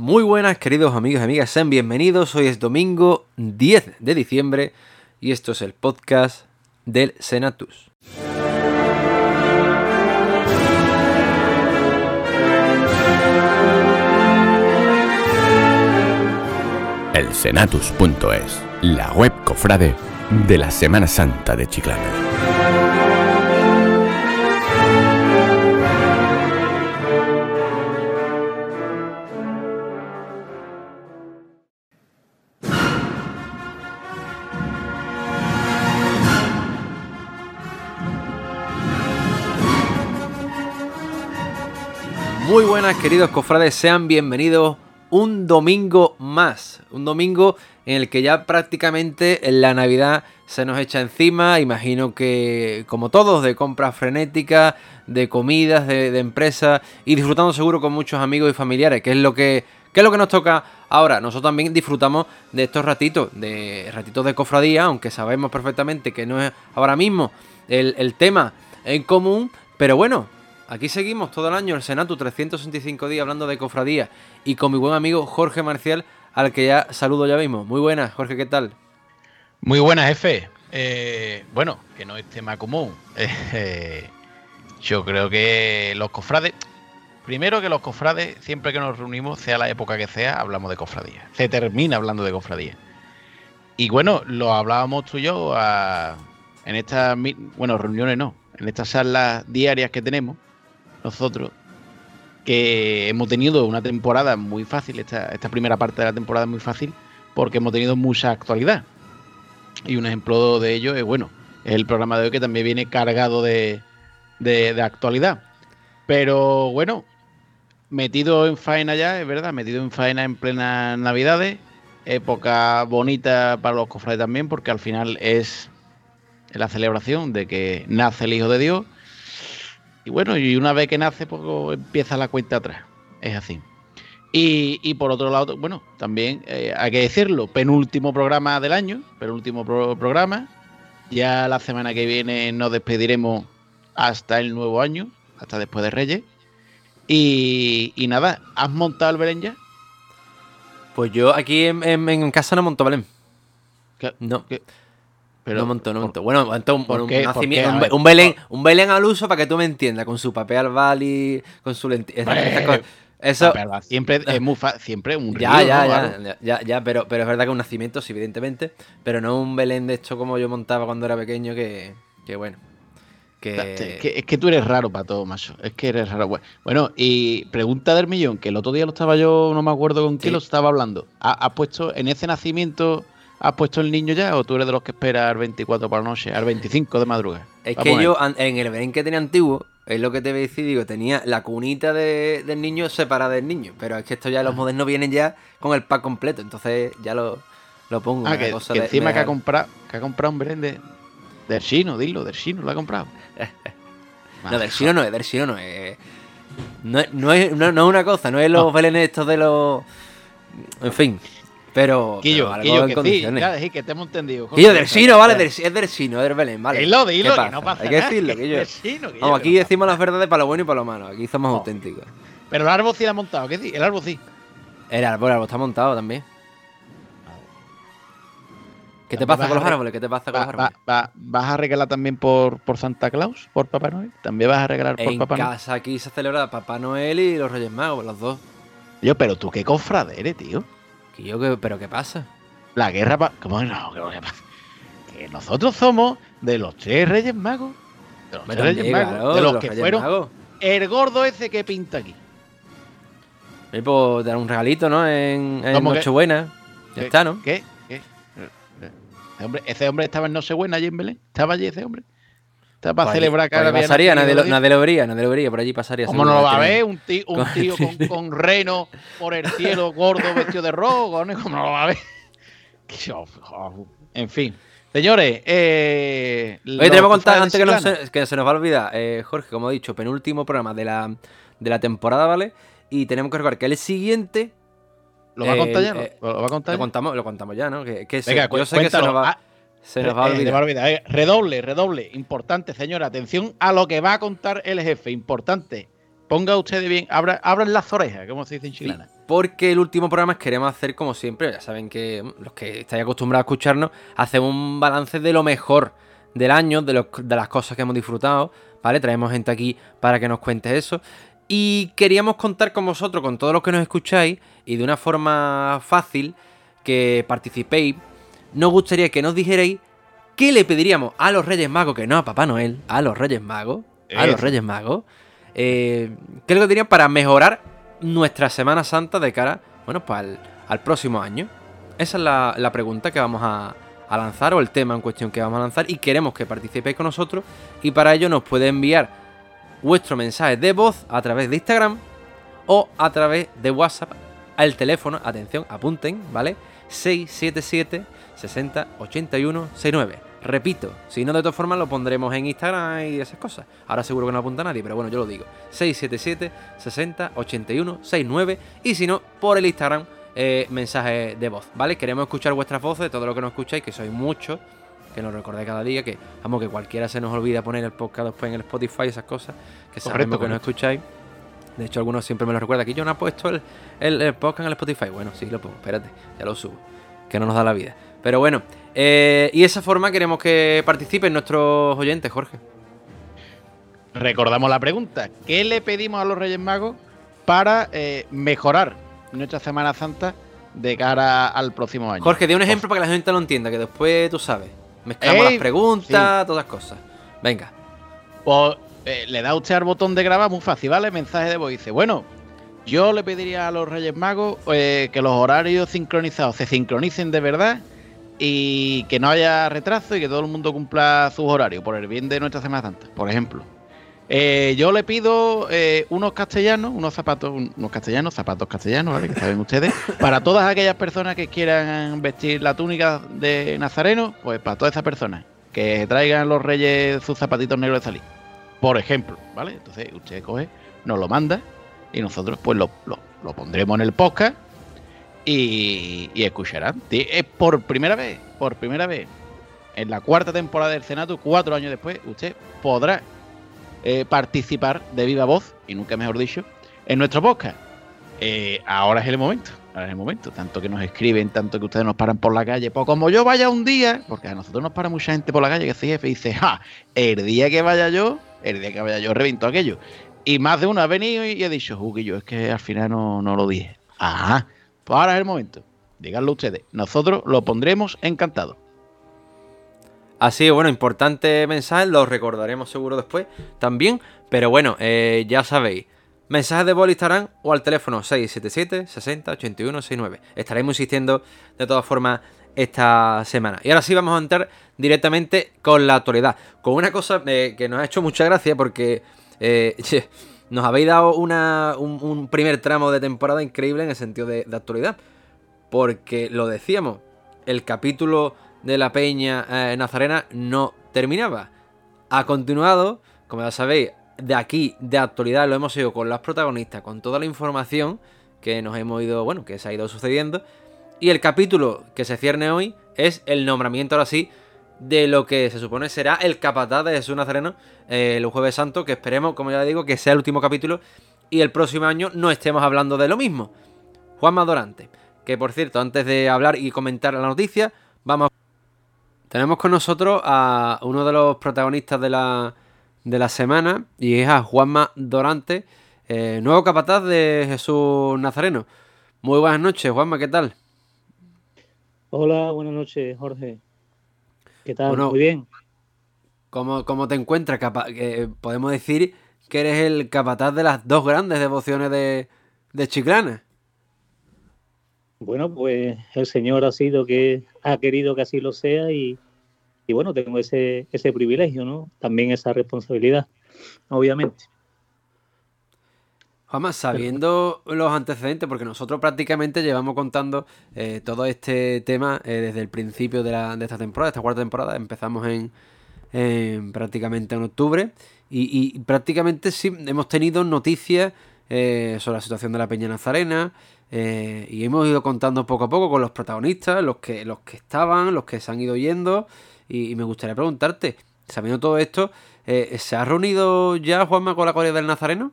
Muy buenas, queridos amigos y amigas, sean bienvenidos. Hoy es domingo 10 de diciembre y esto es el podcast del Senatus. El Senatus.es, la web cofrade de la Semana Santa de Chiclana. Muy buenas, queridos cofrades, sean bienvenidos un domingo más. Un domingo en el que ya prácticamente la Navidad se nos echa encima. Imagino que, como todos, de compras frenéticas, de comidas, de, empresas y disfrutando seguro con muchos amigos y familiares, que es lo que, es lo que nos toca ahora. Nosotros también disfrutamos de estos ratitos, de ratitos de cofradía, aunque sabemos perfectamente que no es ahora mismo el, el tema en común. Pero bueno, Aquí seguimos todo el año, el Senatu, 365 días hablando de cofradía y con mi buen amigo Jorge Marcial, al que ya saludo ya mismo. Muy buenas, Jorge, ¿qué tal? Muy buenas, jefe. Eh, bueno, que no es tema común. Eh, yo creo que los cofrades, primero que los cofrades, siempre que nos reunimos, sea la época que sea, hablamos de cofradía. Se termina hablando de cofradía. Y bueno, lo hablábamos tú y yo en estas, bueno, reuniones no, en estas charlas diarias que tenemos nosotros, que hemos tenido una temporada muy fácil, esta, esta primera parte de la temporada muy fácil, porque hemos tenido mucha actualidad. Y un ejemplo de ello es, bueno, el programa de hoy que también viene cargado de, de, actualidad. Pero bueno, metido en faena ya, es verdad, metido en faena en plenas navidades, época bonita para los cofrades también, porque al final es la celebración de que nace el Hijo de Dios y bueno, y una vez que nace, pues empieza la cuenta atrás. Es así. Y, por otro lado, bueno, también eh, hay que decirlo, penúltimo programa del año, penúltimo programa. Ya la semana que viene nos despediremos hasta el nuevo año, hasta después de Reyes. Y, nada, ¿has montado el Belén ya? Pues yo aquí en, casa no monto Belén. No. Pero, no montó, no montó. Bueno, montó un, un, un, Belén, un Belén al uso para que tú me entiendas, con su papel al bali, con su lentilla. Eso siempre es muy siempre un río, ya, ya, ya, ya, ya, pero, pero es verdad que un nacimiento, sí, evidentemente, pero no un Belén de esto como yo montaba cuando era pequeño, que, que bueno. Que... Es, que, tú eres raro para todo, macho. Es que eres raro. Bueno, y pregunta del millón, que el otro día lo estaba yo, no me acuerdo con quién lo estaba hablando. ¿Ha puesto en ese nacimiento ¿Has puesto el niño ya o tú eres de los que espera al 24 para la noche, al 25 de madrugada? Es que yo en el Belén que tenía antiguo, es lo que te voy a decir, digo, tenía la cunita del niño separada del niño, pero es que esto ya los modernos vienen ya con el pack completo, entonces ya lo, lo pongo. Ah, que, encima que, ha comprado, que ha comprado un Belén de, del chino, dilo, del chino, lo ha comprado. no, del chino no es, del chino no es. No, no, es, no, es una cosa, no es los no. estos de los... En fin. Pero. Quillo, pero Quillo, que sí, ya que te hemos entendido. Quillo, del Sino, vale, es del Sino, es del Belén, vale. Dilo, dilo, que no pasa Hay que decirlo, Quillo. Sino, Vamos, aquí decimos las verdades para lo bueno y para lo malo. Aquí somos auténticos. Pero el árbol sí lo ha montado, ¿qué sí? El árbol sí. El árbol, el árbol está montado también. ¿Qué te pasa con los árboles? ¿Qué te pasa con los árboles? ¿Vas a regalar también por, por Santa Claus? ¿Por Papá Noel? ¿También vas a regalar por Papá Noel? En casa aquí se celebra Papá Noel y los Reyes Magos, los dos. Yo, pero tú qué cofradere, tío. ¿Qué yo, ¿Pero qué pasa? La guerra. Pa ¿Cómo no? ¿Qué pasa? Que nosotros somos de los tres Reyes Magos. De los tres Reyes Magos. de los, que fueron. El gordo ese que pinta aquí. Me puedo dar un regalito, ¿no? En, en Nochebuena. Ya está, ¿no? ¿Qué? ¿Qué? Ese hombre, ese hombre estaba en Nochebuena allí en Belén. Estaba allí ese hombre. Estaba para celebrar cada día. Pasaría, nadie lo, nadie lo vería, nadie lo vería, por allí pasaría. ¿Cómo no lo va a ver? Un tío, un tío con, con, reno por el cielo gordo vestido de rojo, ¿no? ¿Cómo no lo va a ver? En fin. Señores, eh, Oye, tenemos que contar antes que, se, que, se, nos va a olvidar, eh, Jorge, como he dicho, penúltimo programa de la, de la temporada, ¿vale? Y tenemos que recordar que el siguiente. ¿Lo va a contar ya? Eh, ¿Lo, va a contar? Lo contamos, lo contamos ya, ¿no? Que, que Venga, yo sé que se nos va, se nos va a olvidar. olvidar. redoble, redoble. Importante, señora. Atención a lo que va a contar el jefe. Importante. ponga usted bien, abra, abran las orejas, como se dice en chilena. porque el último programa queremos hacer como siempre, ya saben que mm, los que estáis acostumbrados a escucharnos, hacemos un balance de lo mejor del año, de, de las cosas que hemos disfrutado, ¿vale? Traemos gente aquí para que nos cuente eso. Y queríamos contar con vosotros, con todos los que nos escucháis, y de una forma fácil, que participéis. Nos gustaría que nos dijerais qué le pediríamos a los Reyes Magos, que no a Papá Noel, a los Reyes Magos, a los Reyes Magos, eh, qué le pedirían para mejorar nuestra Semana Santa de cara, bueno, pues al, próximo año. Esa es la, pregunta que vamos a, a lanzar, o el tema en cuestión que vamos a lanzar, y queremos que participéis con nosotros, y para ello nos puede enviar vuestro mensaje de voz a través de Instagram o a través de WhatsApp al teléfono, atención, apunten, ¿vale? 677 60 81 69. Repito, si no de todas formas lo pondremos en Instagram y esas cosas. Ahora seguro que no apunta nadie, pero bueno, yo lo digo. 677 60 81 69 y si no, por el Instagram eh, mensaje de voz, ¿vale? Queremos escuchar vuestras voces, todo lo que nos escucháis, que sois muchos que nos recordéis cada día, que vamos, que cualquiera se nos olvida poner el podcast después en el Spotify, esas cosas, que sabemos que no escucháis. De hecho, algunos siempre me lo recuerdan. Aquí yo no he puesto el, el, podcast en el Spotify. Bueno, sí, lo pongo. Espérate, ya lo subo. Que no nos da la vida. Pero bueno, eh, y esa forma queremos que participen nuestros oyentes, Jorge. Recordamos la pregunta. ¿Qué le pedimos a los Reyes Magos para eh, mejorar nuestra Semana Santa de cara al próximo año? Jorge, de un ejemplo para que la gente lo entienda, que después tú sabes. Mezclamos las preguntas, todas las cosas. Venga. Pues eh, le da usted al botón de grabar, muy fácil, ¿vale? Mensaje de voz. Dice, bueno, yo le pediría a los Reyes Magos eh, que los horarios sincronizados se sincronicen de verdad y que no haya retraso y que todo el mundo cumpla sus horarios por el bien de nuestra Semana Santa, por ejemplo. Eh, yo le pido unos castellanos, unos zapatos, unos castellanos, zapatos castellanos, ¿vale? Que saben ustedes, para todas aquellas personas que quieran vestir la túnica de Nazareno, pues para todas esas personas, que traigan los reyes sus zapatitos negros de salir por ejemplo, ¿vale? Entonces usted coge, nos lo manda y nosotros pues lo, pondremos en el podcast y, y escucharán. Es por primera vez, por primera vez, en la cuarta temporada del Senato, cuatro años después, usted podrá eh, participar de viva voz, y nunca mejor dicho, en nuestro podcast. Eh, ahora es el momento, ahora es el momento, tanto que nos escriben, tanto que ustedes nos paran por la calle, pues como yo vaya un día, porque a nosotros nos para mucha gente por la calle que se jefe y dice, ja, el día que vaya yo, el día que vaya yo reviento aquello. Y más de uno ha venido y, ha dicho, yo es que al final no, lo dije. Ajá, ahora es el momento. Díganlo ustedes. Nosotros lo pondremos encantado. Así, bueno, importante mensaje, lo recordaremos seguro después también. Pero bueno, eh, ya sabéis, mensajes de bol estarán o al teléfono 677 60 81 69. Estaremos insistiendo de todas formas esta semana. Y ahora sí vamos a entrar directamente con la actualidad. Con una cosa eh, que nos ha hecho mucha gracia porque eh, nos habéis dado un, primer tramo de temporada increíble en el sentido de, actualidad. Porque lo decíamos, el capítulo de la Peña eh, Nazarena no terminaba. Ha continuado, como ya sabéis, de aquí, de actualidad, lo hemos ido con las protagonistas, con toda la información que nos hemos ido, bueno, que se ha ido sucediendo. Y el capítulo que se cierne hoy es el nombramiento, ahora sí, de lo que se supone será el capataz de Jesús Nazareno eh, el Jueves Santo, que esperemos, como ya digo, que sea el último capítulo y el próximo año no estemos hablando de lo mismo. Juan Madorante, que por cierto, antes de hablar y comentar la noticia, vamos Tenemos con nosotros a uno de los protagonistas de la, de la semana y es a Juanma Dorante, eh, nuevo capataz de Jesús Nazareno. Muy buenas noches, Juanma, ¿qué tal? Hola, buenas noches, Jorge. ¿Qué tal? Muy bien. ¿Cómo, te encuentras? podemos decir que eres el capataz de las dos grandes devociones de, de Chiclana. Bueno, pues el Señor ha sido que ha querido que así lo sea y, y bueno, tengo ese, ese privilegio, ¿no? También esa responsabilidad, obviamente. Jamás, sabiendo los antecedentes, porque nosotros prácticamente llevamos contando eh, todo este tema eh, desde el principio de, esta temporada, esta cuarta temporada, empezamos en, prácticamente en octubre y, prácticamente sí hemos tenido noticias eh, sobre la situación de la Peña Nazarena y hemos ido contando poco a poco con los protagonistas, los que, los que estaban, los que se han ido yendo y, me gustaría preguntarte, sabiendo todo esto, ¿se ha reunido ya Juanma con la Corea del Nazareno?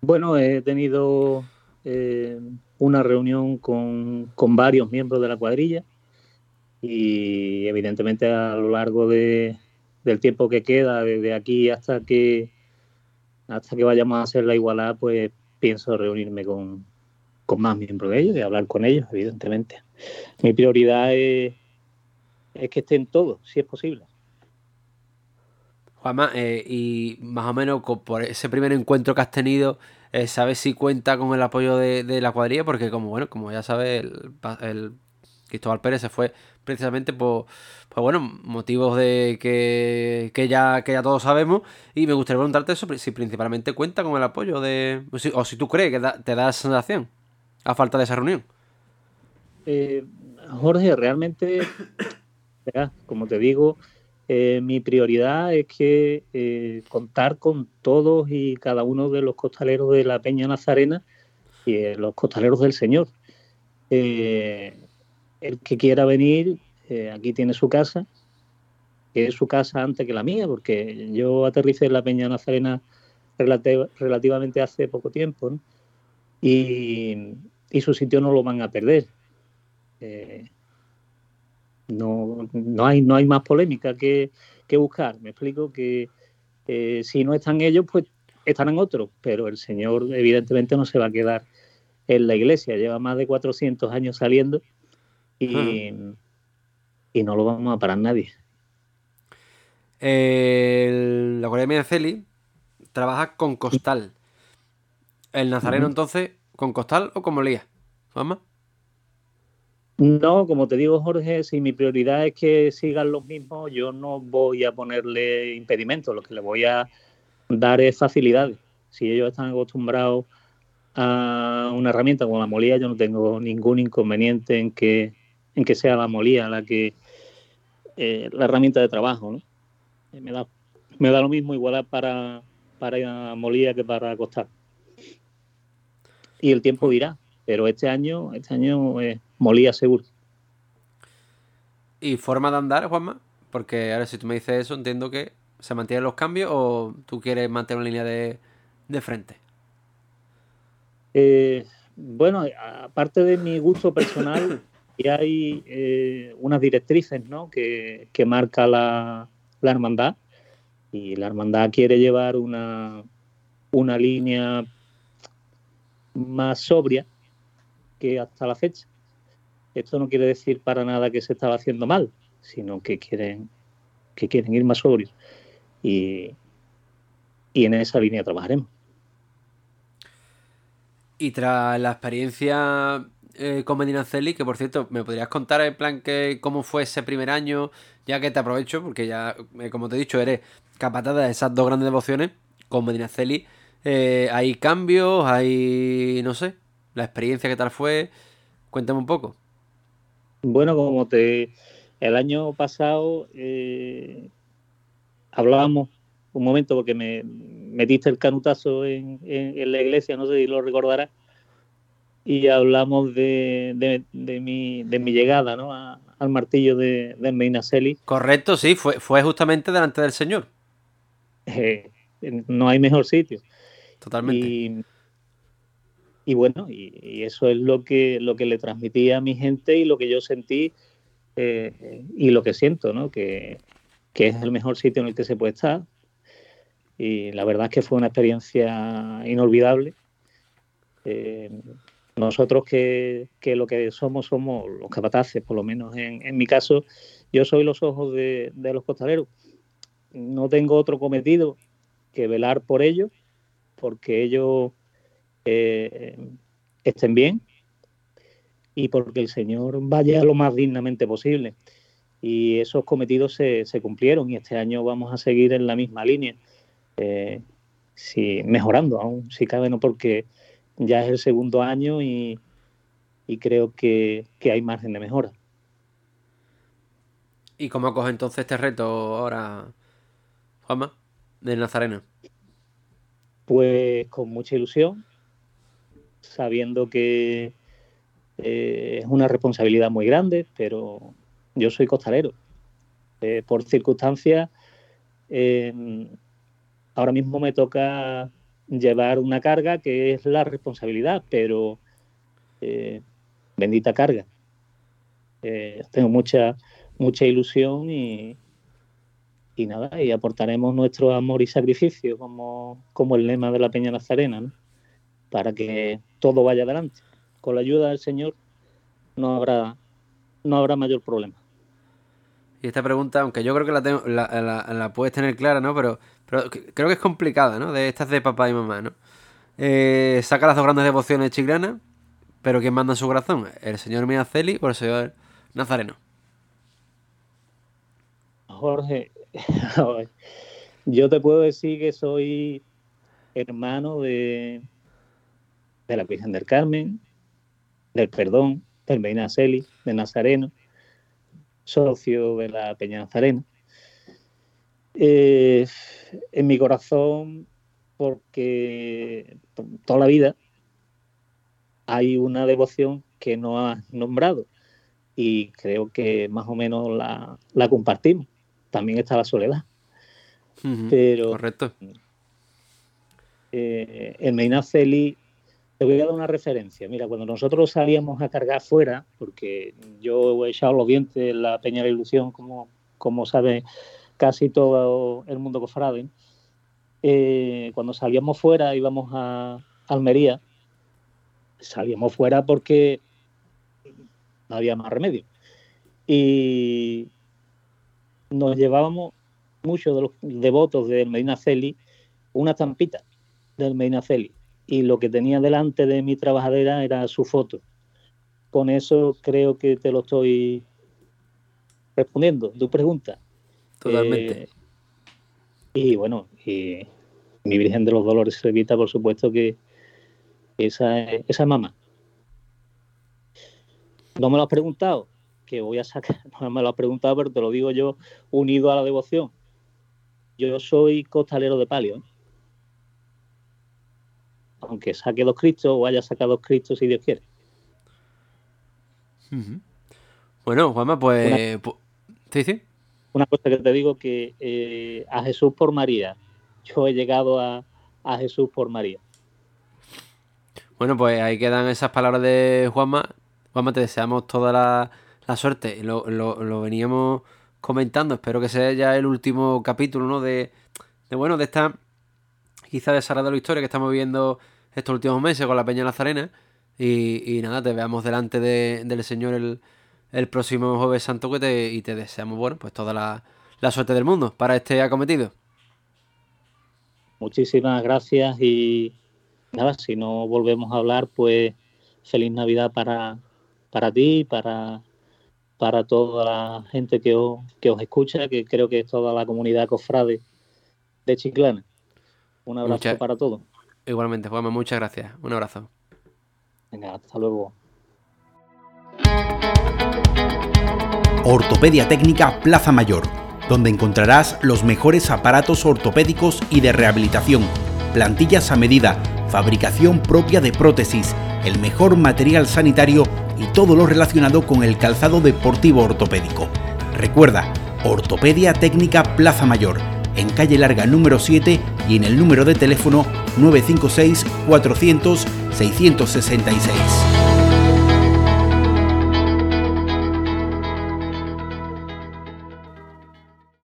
Bueno, he tenido eh, una reunión con, varios miembros de la cuadrilla y evidentemente a lo largo de, del tiempo que queda, desde aquí hasta que hasta que vayamos a hacer la igualdad, pues pienso reunirme con, con más miembros de ellos y hablar con ellos, evidentemente. Mi prioridad es, es que estén todos, si es posible. Juanma, eh, y más o menos por ese primer encuentro que has tenido, eh, ¿sabes si cuenta con el apoyo de, la cuadrilla? Porque como bueno, como ya sabes, el, Cristóbal Pérez se fue precisamente por, bueno, motivos de que, ya, que ya todos sabemos. Y me gustaría preguntarte eso, si principalmente cuenta con el apoyo de. O si, tú crees que te da esa sensación a falta de esa reunión. Eh, Jorge, realmente, como te digo, eh, mi prioridad es que eh, contar con todos y cada uno de los costaleros de la Peña Nazarena y eh, los costaleros del Señor. el que quiera venir, aquí tiene su casa, que es su casa antes que la mía, porque yo aterricé en la Peña Nazarena relativamente hace poco tiempo, y, su sitio no lo van a perder. No, no, hay, no hay más polémica que, buscar. Me explico que eh, si no están ellos, pues estarán otros, pero el Señor evidentemente no se va a quedar en la iglesia. Lleva más de 400 años saliendo y, y no lo vamos a parar nadie. la Academia de Celi trabaja con costal. ¿El nazareno entonces con costal o con molía? ¿Vamos? No, como te digo, Jorge, si mi prioridad es que sigan los mismos, yo no voy a ponerle impedimentos, lo que le voy a dar es facilidades. Si ellos están acostumbrados a una herramienta como la molía, yo no tengo ningún inconveniente en que, en que sea la molía la que eh, la herramienta de trabajo. ¿no? Eh, me, da, me da lo mismo igual para, para molía que para acostar. Y el tiempo dirá, pero este año, este año es molía seguro. ¿Y forma de andar, Juanma? Porque ahora si tú me dices eso, entiendo que se mantienen los cambios o tú quieres mantener una línea de, frente. Eh, bueno, aparte de mi gusto personal, y hay eh, unas directrices ¿no? que, marca la, hermandad y la hermandad quiere llevar una, una línea más sobria que hasta la fecha. Esto no quiere decir para nada que se estaba haciendo mal, sino que quieren, que quieren ir más sobrios. Y, en esa línea trabajaremos. Y tras la experiencia eh, con Medinaceli, que por cierto, ¿me podrías contar en plan que cómo fue ese primer año? Ya que te aprovecho, porque ya, eh, como te he dicho, eres capaz de esas dos grandes devociones. Con Medinaceli eh, hay cambios, hay, no sé, la experiencia que tal fue. Cuéntame un poco. Bueno, como te el año pasado eh, hablábamos un momento porque me metiste el canutazo en, la iglesia, no sé si lo recordarás, y hablamos de, de, mi, de mi llegada ¿no? al martillo de, de Meinaseli. Correcto, sí, fue, fue justamente delante del Señor. Eh, no hay mejor sitio. Totalmente. Y bueno, y, eso es lo que, lo que le transmití a mi gente y lo que yo sentí eh, y lo que siento, ¿no? Que, es el mejor sitio en el que se puede estar. Y la verdad es que fue una experiencia inolvidable. Eh, nosotros que, lo que somos somos los capataces, por lo menos en, mi caso, yo soy los ojos de, de, los costaleros. No tengo otro cometido que velar por ellos, porque ellos estén bien y porque el Señor vaya lo más dignamente posible. Y esos cometidos se, cumplieron y este año vamos a seguir en la misma línea, eh, mejorando aún, si cabe, no porque ya es el segundo año y, creo que, hay margen de mejora. ¿Y cómo acoge entonces este reto ahora, Juanma, del Nazareno? Pues con mucha ilusión, sabiendo que eh, es una responsabilidad muy grande, pero yo soy costalero. Eh, por circunstancias, eh, ahora mismo me toca llevar una carga que es la responsabilidad, pero eh, bendita carga. Tengo mucha, mucha ilusión y, y nada, y aportaremos nuestro amor y sacrificio como, como el lema de la Peña Nazarena, ¿no? Para que todo vaya adelante. Con la ayuda del Señor no habrá, no habrá mayor problema. Y esta pregunta, aunque yo creo que la, tengo, la, la, puedes tener clara, ¿no? Pero, pero creo que es complicada, ¿no? De estas de papá y mamá, ¿no? Eh, saca las dos grandes devociones chiclanas, pero ¿quién manda en su corazón? ¿El señor Miaceli o el señor Nazareno? Jorge, yo te puedo decir que soy hermano de, de la Virgen del Carmen, del Perdón, del Celi, de Nazareno, socio de la Peña Nazarena. Eh, en mi corazón, porque toda la vida hay una devoción que no has nombrado y creo que más o menos la, compartimos. También está la soledad. Pero Correcto. Eh, el Meina Celi te voy a dar una referencia. Mira, cuando nosotros salíamos a cargar fuera, porque yo he echado los dientes en la Peña de Ilusión, como, como sabe casi todo el mundo cofrade, eh, cuando salíamos fuera, íbamos a Almería, salíamos fuera porque no había más remedio. Y nos llevábamos muchos de los devotos del Medina Celi una tampita del Medina Celi y lo que tenía delante de mi trabajadera era su foto. Con eso creo que te lo estoy respondiendo, tu pregunta. Totalmente. Eh, y bueno, y mi Virgen de los Dolores se evita, por supuesto, que esa, esa es mamá. No me lo has preguntado, que voy a sacar, no me lo has preguntado, pero te lo digo yo unido a la devoción. Yo soy costalero de palio. ¿eh? Aunque saque dos Cristos o haya sacado dos Cristos si Dios quiere. Bueno, Juanma, pues... Una, ¿Sí, Una cosa que te digo que eh, a Jesús por María, yo he llegado a, Jesús por María. Bueno, pues ahí quedan esas palabras de Juanma. Juanma, te deseamos toda la, suerte. Lo, lo, veníamos comentando. Espero que sea ya el último capítulo, ¿no? De, de bueno, de esta quizá desarrollado la historia que estamos viendo estos últimos meses con la Peña Nazarena. Y, nada, te veamos delante del Señor el, próximo Jueves Santo que te, y te deseamos, bueno, pues toda la, suerte del mundo para este acometido. Muchísimas gracias y nada, si no volvemos a hablar, pues feliz Navidad para, para ti, para, para toda la gente que os, que os escucha, que creo que es toda la comunidad cofrade de Chiclana. Un abrazo para todos. Igualmente, Juanma, muchas gracias. Un abrazo. Venga, hasta luego. Ortopedia Técnica Plaza Mayor, donde encontrarás los mejores aparatos ortopédicos y de rehabilitación, plantillas a medida, fabricación propia de prótesis, el mejor material sanitario y todo lo relacionado con el calzado deportivo ortopédico. Recuerda, Ortopedia Técnica Plaza Mayor en calle Larga número 7 y en el número de teléfono 956 400 666.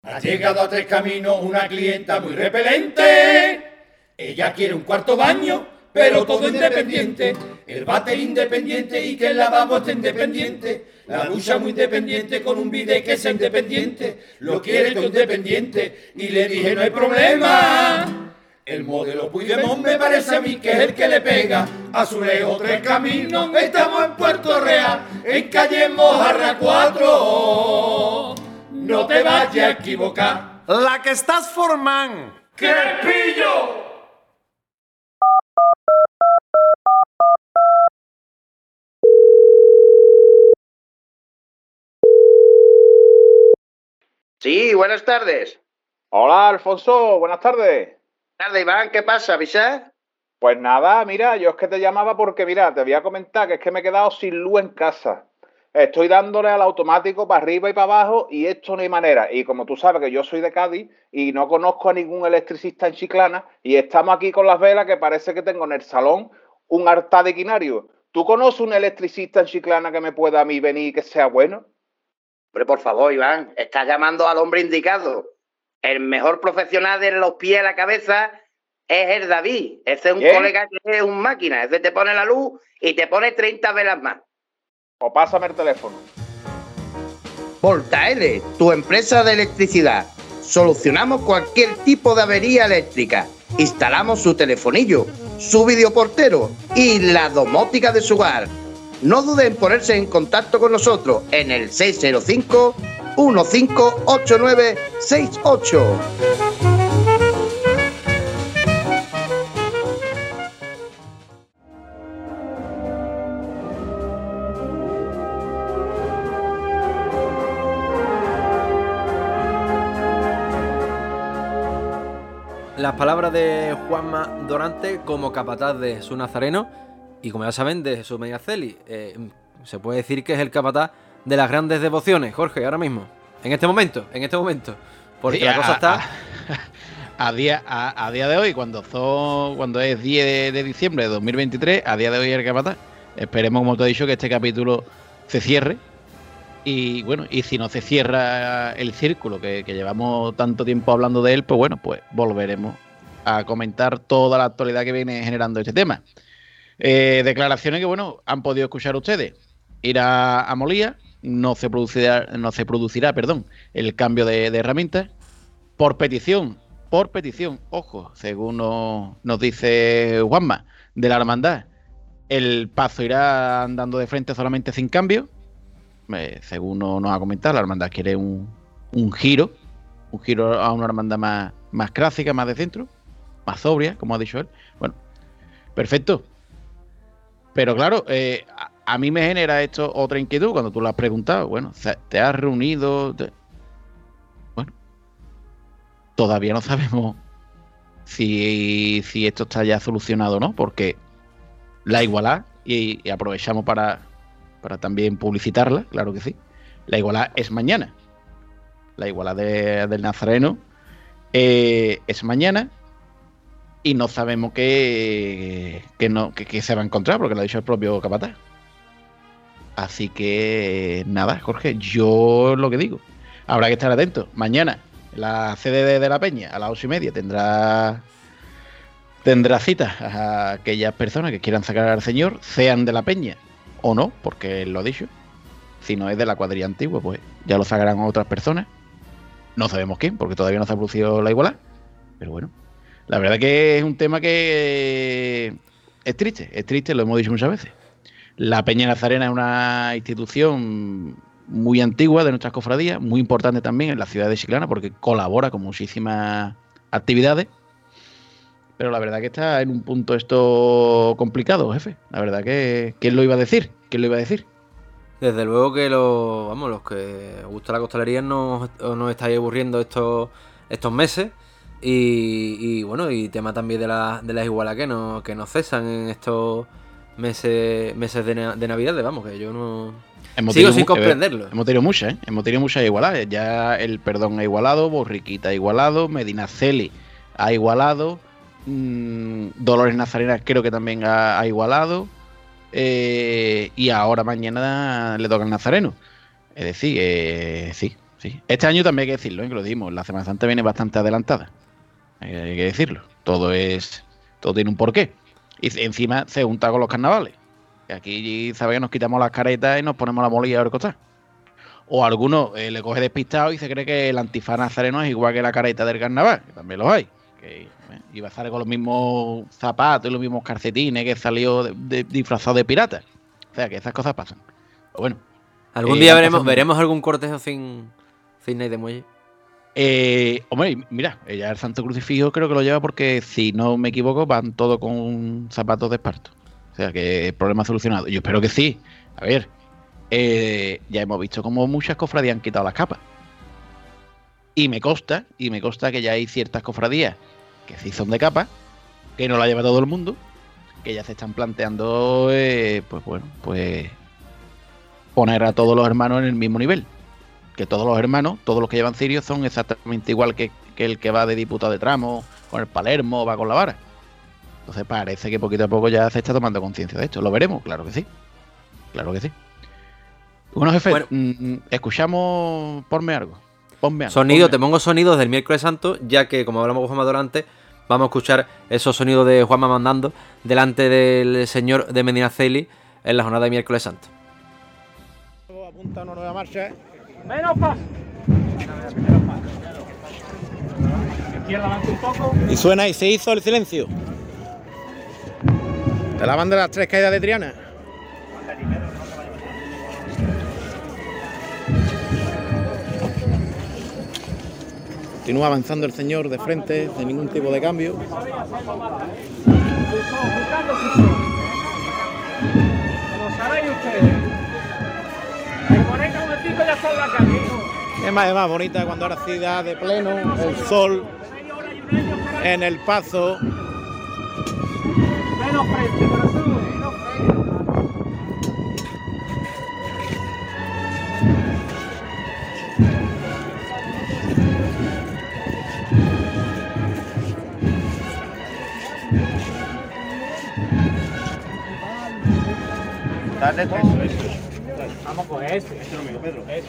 Ha llegado a Tres Caminos una clienta muy repelente. Ella quiere un cuarto baño pero todo independiente. El váter independiente y que el lavabo esté independiente. La ducha muy independiente con un bidé que sea independiente. Lo quiere todo independiente. Y le dije, no hay problema. El modelo Puigdemont me parece a mí que es el que le pega a su lejos tres caminos. Estamos en Puerto Real, en calle Mojarra 4. No te vayas a equivocar. La que estás formando. ¡Crespillo! Sí, buenas tardes. Hola, Alfonso, buenas tardes. Buenas tardes, Iván, ¿qué pasa, Visa? Pues nada, mira, yo es que te llamaba porque, mira, te voy a comentar que es que me he quedado sin luz en casa. Estoy dándole al automático para arriba y para abajo y esto no hay manera. Y como tú sabes que yo soy de Cádiz y no conozco a ningún electricista en Chiclana y estamos aquí con las velas que parece que tengo en el salón un altar de quinario. ¿Tú conoces un electricista en Chiclana que me pueda a mí venir y que sea bueno? Hombre, por favor, Iván, estás llamando al hombre indicado. El mejor profesional de los pies a la cabeza es el David. Ese es un Bien. colega que es un máquina. Ese te pone la luz y te pone 30 velas más. O pásame el teléfono. Voltaele, tu empresa de electricidad. Solucionamos cualquier tipo de avería eléctrica. Instalamos su telefonillo, su videoportero y la domótica de su hogar. No dude en ponerse en contacto con nosotros en el 605 158968. Las palabras de Juanma Dorante como capataz de su nazareno y como ya saben de Jesús Mediaceli. Eh, se puede decir que es el capataz de las grandes devociones, Jorge, ahora mismo. En este momento, en este momento. Porque Sí, la a- cosa está... A, a día, a, a día de hoy, cuando, son, cuando es 10 de, de diciembre de 2023, a día de hoy es el capataz. Esperemos, como te he dicho, que este capítulo se cierre. Y bueno, y si no se cierra el círculo, que, que llevamos tanto tiempo hablando de él, pues bueno, pues volveremos a comentar toda la actualidad que viene generando este tema. Eh, declaraciones que, bueno, han podido escuchar ustedes. Ir a, Molía, no se producirá, no se producirá perdón, el cambio de, herramientas. Por petición, por petición, ojo, según nos, dice Juanma, de la hermandad, el paso irá andando de frente solamente sin cambio. Eh, según nos ha comentado, la hermandad quiere un, un giro, un giro a una hermandad más, más clásica, más de centro, más sobria, como ha dicho él. Bueno, perfecto. Pero claro, eh, a, mí me genera esto otra inquietud cuando tú lo has preguntado. Bueno, te has reunido. Bueno, todavía no sabemos si, si esto está ya solucionado o no, porque la igualdad, y, y aprovechamos para, para también publicitarla, claro que sí. La igualdad es mañana. La igualdad de- del Nazareno eh, es mañana y no sabemos qué, no, se va a encontrar, porque lo ha dicho el propio Capataz. Así que nada, Jorge, yo lo que digo. Habrá que estar atento. Mañana, la sede de, la Peña, a las ocho y media, tendrá tendrá cita a aquellas personas que quieran sacar al señor, sean de la Peña o no, porque él lo ha dicho. Si no es de la cuadrilla antigua, pues ya lo sacarán otras personas. No sabemos quién, porque todavía no se ha producido la igualdad. Pero bueno, la verdad que es un tema que es triste, es triste, lo hemos dicho muchas veces. La Peña Nazarena es una institución muy antigua de nuestras cofradías, muy importante también en la ciudad de Chiclana porque colabora con muchísimas actividades. Pero la verdad que está en un punto esto complicado, jefe. La verdad que ¿quién lo iba a decir? ¿Quién lo iba a decir? Desde luego que los, vamos, los que gusta la costalería os nos estáis aburriendo estos, estos meses. Y, y, bueno, y tema también de, la, de las igualas que no, que no cesan en estos meses, meses de, na- de Navidades, vamos, que yo no. Hemos Sigo sin mu- comprenderlo. Hemos tenido muchas, ¿eh? Hemos tenido muchas igualadas. Ya el perdón ha igualado, Borriquita ha igualado, Medina Celi ha igualado, mm, Dolores Nazarena creo que también ha, ha igualado. eh, y ahora mañana le toca al Nazareno. Es decir, eh, sí, sí. Este año también hay que decirlo, ¿eh? que lo dimos. La Semana Santa viene bastante adelantada. Hay, que decirlo. Todo es. Todo tiene un porqué. Y encima se junta con los carnavales. Que aquí, ¿sabes? Nos quitamos las caretas y nos ponemos la molilla a ver. O alguno eh, le coge despistado y se cree que el antifaz nazareno es igual que la careta del carnaval, que también los hay. Que eh, iba a salir con los mismos zapatos y los mismos calcetines que salió de- de- disfrazado de pirata. O sea, que esas cosas pasan. Pero bueno. Algún eh, día veremos, veremos algún cortejo sin, sin Ney de Muelle. Eh, hombre, mira, ella el Santo Crucifijo creo que lo lleva porque, si no me equivoco, van todos con zapatos de esparto. O sea que el problema solucionado. Yo espero que sí. A ver, eh, ya hemos visto como muchas cofradías han quitado las capas. Y me consta, y me consta que ya hay ciertas cofradías que sí son de capa, que no la lleva todo el mundo, que ya se están planteando, eh, pues bueno, pues poner a todos los hermanos en el mismo nivel. Que todos los hermanos, todos los que llevan cirios, son exactamente igual que, que el que va de diputado de tramo, con el Palermo, va con la vara. Entonces parece que poquito a poco ya se está tomando conciencia de esto. ¿Lo veremos? Claro que sí. Claro que sí. Bueno, jefe, Bueno. mm, escuchamos, ponme algo. Ponme algo. Sonido, te pongo sonidos del miércoles santo, ya que como hablamos con Juanma Dorante, vamos a escuchar esos sonidos de Juanma mandando delante del señor de Medina Celi en la jornada de miércoles santo. Apunta una nueva marcha. Menos paso. Izquierda adelante un poco. Y suena y se hizo el silencio. De la banda de las tres caídas de Triana. Continúa avanzando el señor de frente, sin ningún tipo de cambio. Ustedes. Es más, es más bonita cuando ahora sí da de pleno el sol en el paso. Menos frente, corazón. Vamos con ese. Ese no mío, Pedro. Ese.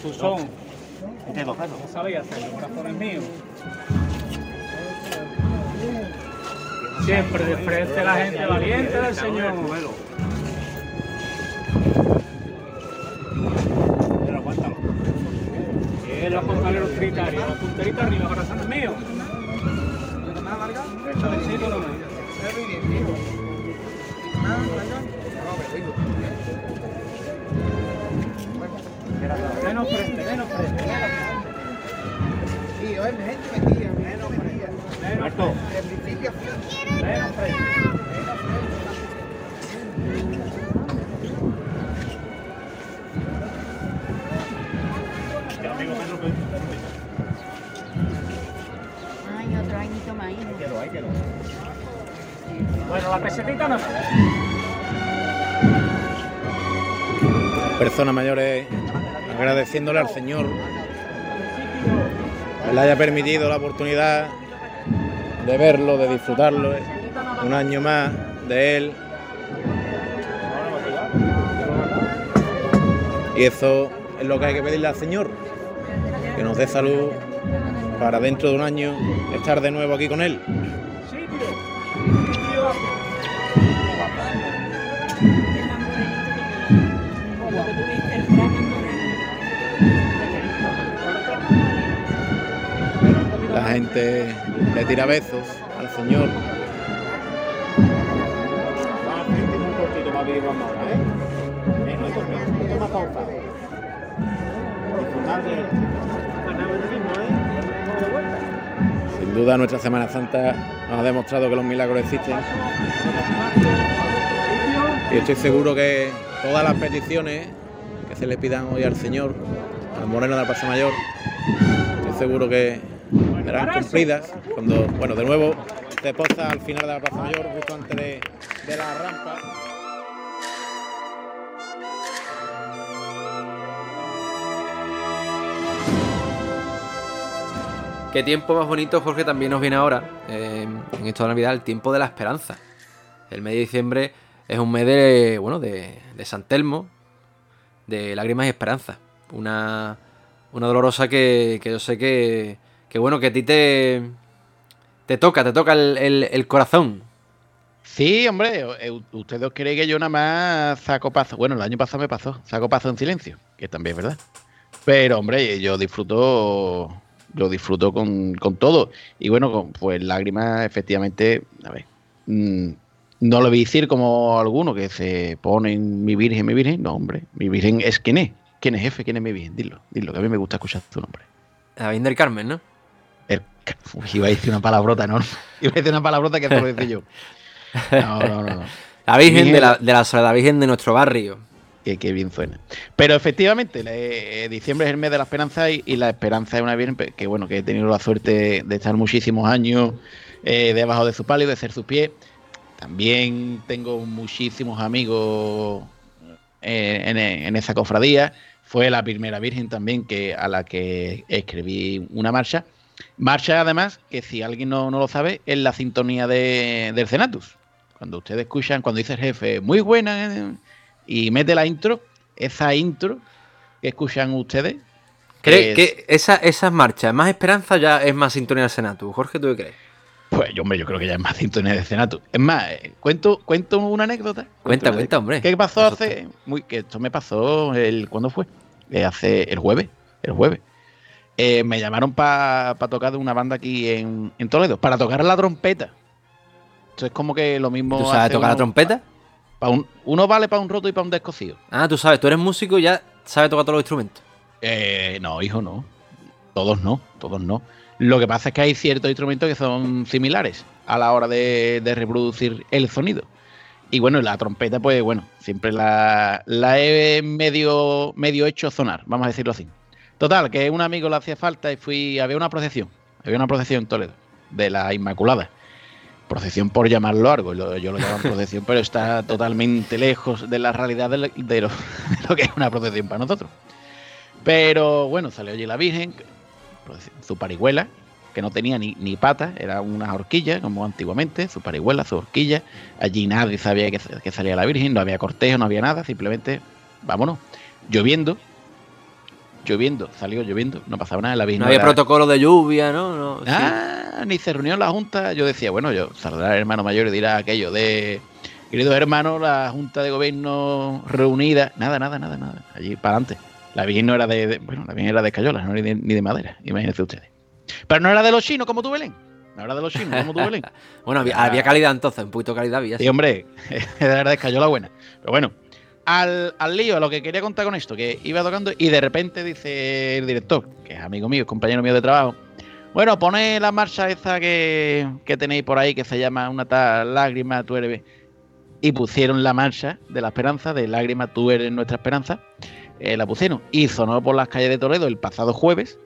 Su son. No sabía hacerlo, corazones míos. Siempre de frente a la gente valiente del Señor. Pero aguántalo. Que los compañeros tritarios, los punteritos arriba, corazones míos. Suavecito nomás. Menos frente, menos frente. Menos frente. Marco. Menos frente. Ay, otro añito más. Bueno, la pesetita no. Personas mayores agradeciéndole al Señor que le haya permitido la oportunidad de verlo, de disfrutarlo, eh, un año más de él. Y eso es lo que hay que pedirle al Señor, que nos dé salud para dentro de un año estar de nuevo aquí con él. Le tira besos al Señor. Sin duda nuestra Semana Santa nos ha demostrado que los milagros existen. Y estoy seguro que todas las peticiones que se le pidan hoy al Señor, al Moreno de la Plaza Mayor, estoy seguro que serán cumplidas cuando, bueno, de nuevo se posa al final de la Plaza Mayor, justo antes de, de la rampa. Qué tiempo más bonito, Jorge, también nos viene ahora, eh, en esto de Navidad, el tiempo de la esperanza. El mes de diciembre es un mes de, bueno, de, de San Telmo, de lágrimas y esperanza. Una, una dolorosa que, que yo sé que, que, bueno, que a ti te, te toca, te toca el, el- el corazón. Sí, hombre, eh, ustedes os creéis que yo nada más saco paso. Bueno, el año pasado me pasó, saco paso en silencio, que también es verdad. Pero, hombre, yo disfruto, lo disfruto con, con todo. Y bueno, con, pues lágrimas, efectivamente, a ver, mm, no lo voy a decir como alguno que se ponen mi virgen, mi virgen. No, hombre, mi virgen es quién es. ¿Quién es jefe? ¿Quién es mi virgen? Dilo, dilo, que a mí me gusta escuchar tu nombre. La Virgen del Carmen, ¿no? Uy, iba a decir una palabrota, ¿no? Iba a decir una palabrota que te lo decía yo. No, no, no. no. La Virgen de la, de la Soledad Virgen de nuestro barrio. Que, que bien suena. Pero efectivamente, eh, diciembre es el mes de la esperanza y, y la esperanza es una virgen que, bueno, que he tenido la suerte de estar muchísimos años eh, debajo de su palio, de ser su pie. también tengo muchísimos amigos eh, en, en esa cofradía. Fue la primera virgen también que, a la que escribí una marcha. Marcha, además, que si alguien no, no lo sabe, es la sintonía de, del Cenatus. Cuando ustedes escuchan, cuando dice el jefe, muy buena, eh, y mete la intro, esa intro que escuchan ustedes. ¿Crees es- que esa, esas marchas, más esperanza, ya es más sintonía del Senatu? Jorge, ¿tú qué crees? Pues yo, hombre, yo creo que ya es más sintonía de Cenatus. Es más, eh, cuento, cuento una anécdota. Cuenta, una cuenta, anécdota. hombre. ¿Qué pasó hace? Muy, que esto me pasó el. ¿Cuándo fue? Eh, hace el jueves. El jueves. Eh, me llamaron para tocar de una banda aquí en, en Toledo, para tocar la trompeta. Esto es como que lo mismo. ¿Tú sabes tocar la trompeta? pa un- uno vale para un roto y para un descosido. Ah, tú sabes, tú eres músico y ya sabes tocar todos los instrumentos. Eh, no, hijo, no. Todos no, todos no. Lo que pasa es que hay ciertos instrumentos que son similares a la hora de, de reproducir el sonido. Y bueno, la trompeta, pues bueno, siempre la, la he medio, medio hecho sonar, vamos a decirlo así. Total, que un amigo le hacía falta y fui, había una procesión, había una procesión en Toledo, de la Inmaculada. Procesión por llamarlo algo, yo lo llamo procesión, pero está totalmente lejos de la realidad de lo, de lo- que es una procesión para nosotros. Pero bueno, salió allí la Virgen, su parihuela, que no tenía ni, ni patas, era una horquilla, como antiguamente, su parihuela, su horquilla. Allí nadie sabía que, que salía la Virgen, no había cortejo, no había nada, simplemente, vámonos, lloviendo. Lloviendo, salió lloviendo, no pasaba nada, la Virgen No había protocolo de lluvia, ¿no? no sí. Ah, ni se reunió la Junta. Yo decía, bueno, yo saldrá el hermano mayor y dirá aquello de. Queridos hermanos, la Junta de Gobierno reunida. Nada, nada, nada, nada. Allí para adelante. La Virgen no era de, de- Bueno, la Virgen era de Cayolas, no era ni de, ni de madera, imagínense ustedes. Pero no era de los chinos como tú, Belén. No era de los chinos como tú, Belén. Bueno, había, calidad entonces, un poquito de calidad había. Sí, hombre, era de Cayola buena. Pero bueno, al, al lío, a lo que quería contar con esto, que iba tocando y de repente dice el director, que es amigo mío, es compañero mío de trabajo, bueno, pone la marcha esa que, que tenéis por ahí, que se llama Una tal lágrima, tú eres... Y pusieron la marcha de la esperanza, de lágrima, tú eres nuestra esperanza. eh, la pusieron. Y sonó por las calles de Toledo el pasado jueves.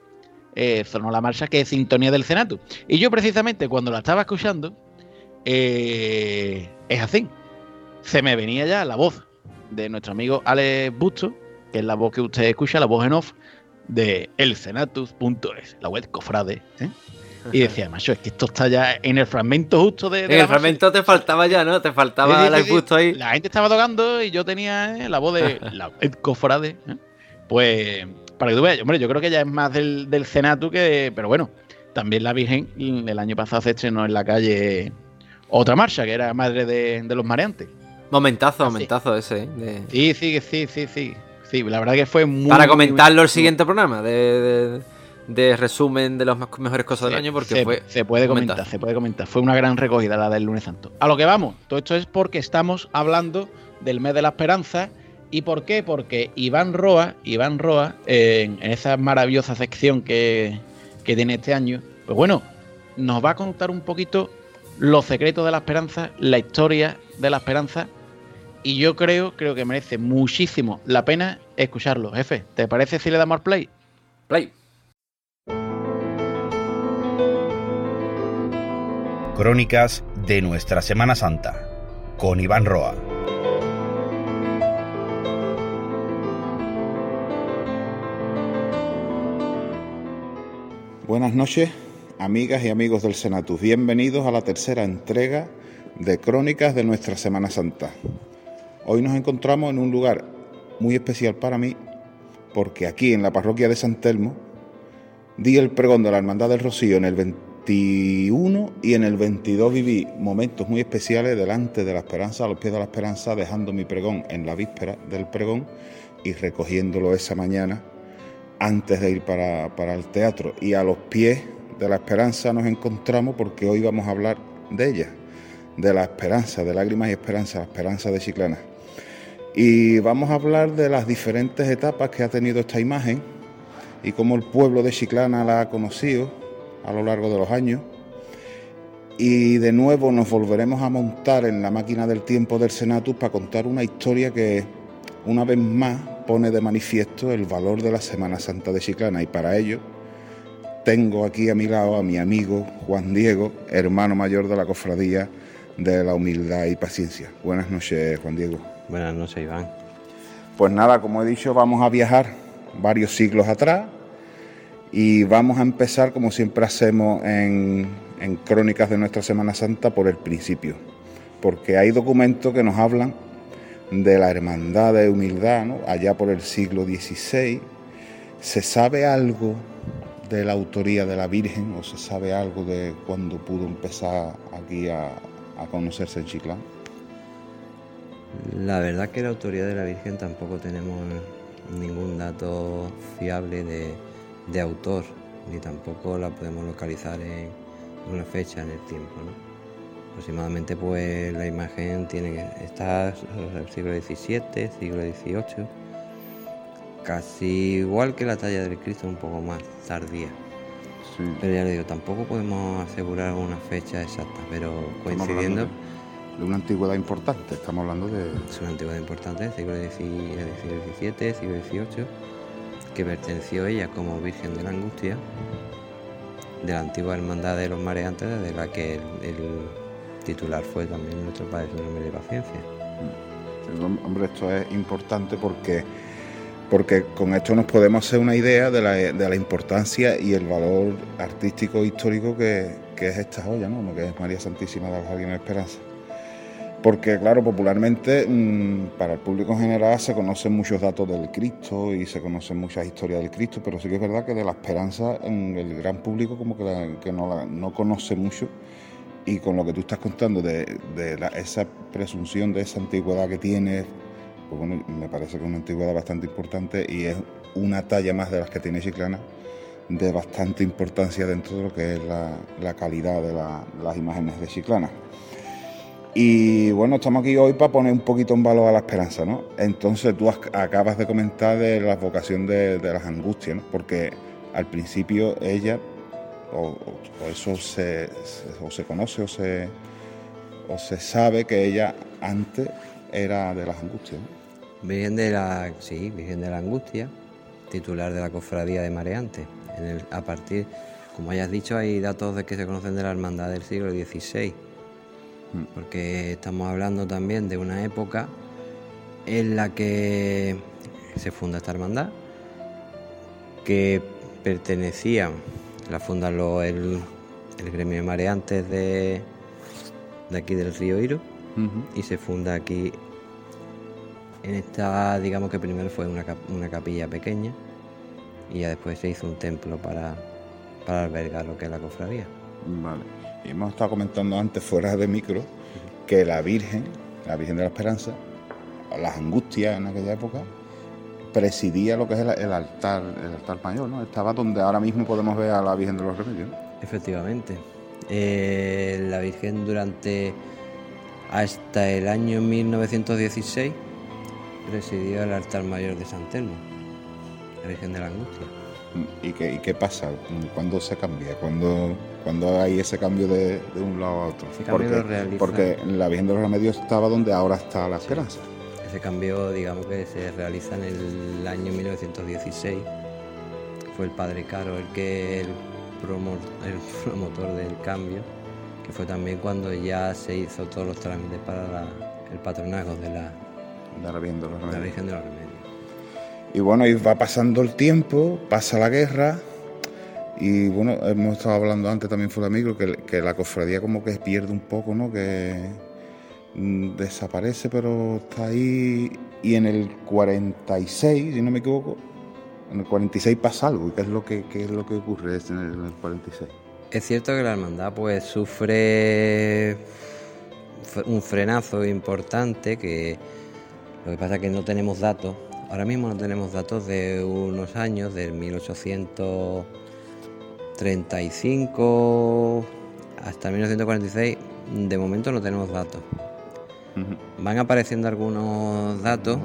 eh, sonó la marcha que es Sintonía del Senato. Y yo precisamente cuando la estaba escuchando, eh, es así. Se me venía ya la voz de nuestro amigo Alex Busto, que es la voz que usted escucha, la voz en off de elsenatus.es, la web cofrade. ¿eh? Y decía, macho, es que esto está ya en el fragmento justo de. de En el marcha". fragmento te faltaba ya, ¿no? Te faltaba el gusto ahí. La gente estaba tocando y yo tenía eh, la voz de la web cofrade. ¿eh? Pues, para que tú veas, hombre, yo creo que ya es más del, del Cenatu que. pero bueno, también la Virgen mm, el año pasado se estrenó en la calle otra marcha, que era Madre de, de los Mareantes. Momentazo, Así. momentazo ese. ¿eh? De- Sí, sí, sí, sí, sí. Sí, la verdad que fue muy. Para muy- comentarlo el muy- siguiente programa de, de- de resumen de las mejores cosas del año, porque se, fue. se puede comentar, se puede comentar. Fue una gran recogida la del lunes santo. A lo que vamos, todo esto es porque estamos hablando del mes de la esperanza. ¿Y por qué? Porque Iván Roa, Iván Roa, en, en esa maravillosa sección que, que tiene este año, pues bueno, nos va a contar un poquito los secretos de la esperanza, la historia de la esperanza. Y yo creo, creo que merece muchísimo la pena escucharlo. Jefe, ¿te parece si le damos al play? Play. Crónicas de nuestra Semana Santa con Iván Roa. Buenas noches, amigas y amigos del Senatus. Bienvenidos a la tercera entrega de Crónicas de nuestra Semana Santa. Hoy nos encontramos en un lugar muy especial para mí, porque aquí en la parroquia de San Telmo di el pregón de la Hermandad del Rocío en el 21 y en el 22 viví momentos muy especiales delante de la Esperanza, a los pies de la Esperanza, dejando mi pregón en la víspera del pregón y recogiéndolo esa mañana antes de ir para, para el teatro. Y a los pies de la esperanza nos encontramos porque hoy vamos a hablar de ella, de la esperanza, de lágrimas y esperanza, la esperanza de Chiclana. Y vamos a hablar de las diferentes etapas que ha tenido esta imagen y cómo el pueblo de Chiclana la ha conocido a lo largo de los años. Y de nuevo nos volveremos a montar en la máquina del tiempo del Senatus para contar una historia que una vez más pone de manifiesto el valor de la Semana Santa de Chiclana y para ello tengo aquí a mi lado a mi amigo Juan Diego, hermano mayor de la cofradía de la humildad y paciencia. Buenas noches, Juan Diego. Buenas noches, Iván. Pues nada, como he dicho, vamos a viajar varios siglos atrás y vamos a empezar, como siempre hacemos en, en Crónicas de nuestra Semana Santa, por el principio, porque hay documentos que nos hablan de la hermandad de humildad, allá por el siglo XVI. ¿Se sabe algo de la autoría de la Virgen o se sabe algo de cuándo pudo empezar aquí a, a conocerse en Chiclán? La verdad que la autoría de la Virgen tampoco tenemos ningún dato fiable de, de autor, ni tampoco la podemos localizar en una fecha en el tiempo. ¿no? Aproximadamente pues la imagen tiene que estar el siglo XVII, siglo XVIII, casi igual que la talla del Cristo, un poco más tardía. Sí. Pero ya le digo, tampoco podemos asegurar una fecha exacta, pero coincidiendo... de una antigüedad importante, estamos hablando de... Es una antigüedad importante, siglo XVII, siglo XVIII, que perteneció ella como Virgen de la Angustia, de la antigua Hermandad de los Mareantes, de la que el, el titular fue también nuestro Padre su nombre de paciencia. Hombre, esto es importante porque, porque con esto nos podemos hacer una idea de la, de la importancia y el valor artístico e histórico que, que es esta joya, ¿no? que es María Santísima de la de Esperanza. Porque, claro, popularmente mmm, para el público en general se conocen muchos datos del Cristo y se conocen muchas historias del Cristo, pero sí que es verdad que de la esperanza en el gran público como que, la, que no, la, no conoce mucho y con lo que tú estás contando de, la, esa presunción de esa antigüedad que tiene, pues bueno, me parece que es una antigüedad bastante importante y es una talla más de las que tiene Chiclana de bastante importancia dentro de lo que es la, la calidad de las imágenes de Chiclana. Y bueno, estamos aquí hoy para poner un poquito en valor a la esperanza, ¿no? Entonces tú acabas de comentar de la vocación de, de las angustias, ¿no? Porque al principio ella, o, eso se, o se conoce o se, o se sabe que ella antes era de las angustias, ¿no? Virgen de la, sí, Virgen de la Angustia, titular de la Cofradía de Mareantes. A partir, como hayas dicho, hay datos de que se conocen de la hermandad del siglo XVI porque estamos hablando también de una época en la que se funda esta hermandad, que pertenecía, la funda lo, el, el, gremio de mareantes de, de aquí del río Iro, uh -huh. y se funda aquí en esta, digamos que primero fue una, una capilla pequeña, y ya después se hizo un templo para, para albergar lo que es la cofradía. Vale. Y hemos estado comentando antes, fuera de micro, que la Virgen, la Virgen de la Esperanza, las angustias en aquella época, presidía lo que es el, el altar, el altar mayor, ¿no? Estaba donde ahora mismo podemos ver a la Virgen de los Remedios. ¿no? Efectivamente. Eh, la Virgen durante hasta el año 1916 presidió el altar mayor de San Telmo, la Virgen de la Angustia. ¿Y qué, y qué pasa? ¿Cuándo se cambia? ¿Cuándo, cuando hay ese cambio de, de, un lado a otro? Ese porque, lo porque la Virgen de los Remedios estaba donde ahora está la Esperanza. Sí. Ese cambio, digamos que se realiza en el año 1916. Fue el Padre Caro el que el, promo, el promotor del cambio, que fue también cuando ya se hizo todos los trámites para la, el patronazgo de la, de la Virgen de los Remedios. La Virgen de los Remedios. Y bueno, y va pasando el tiempo, pasa la guerra, y bueno, hemos estado hablando antes también fuera de micro, que, la cofradía como que pierde un poco, ¿no? Que mm, desaparece, pero está ahí. Y en el 46, si no me equivoco, en el 46 pasa algo. ¿Y qué es lo que, qué es lo que ocurre en el, en el 46? Es cierto que la hermandad pues sufre un frenazo importante que lo que pasa es que no tenemos datos Ahora mismo no tenemos datos de unos años, del 1835 hasta 1946. De momento no tenemos datos. Uh -huh. Van apareciendo algunos datos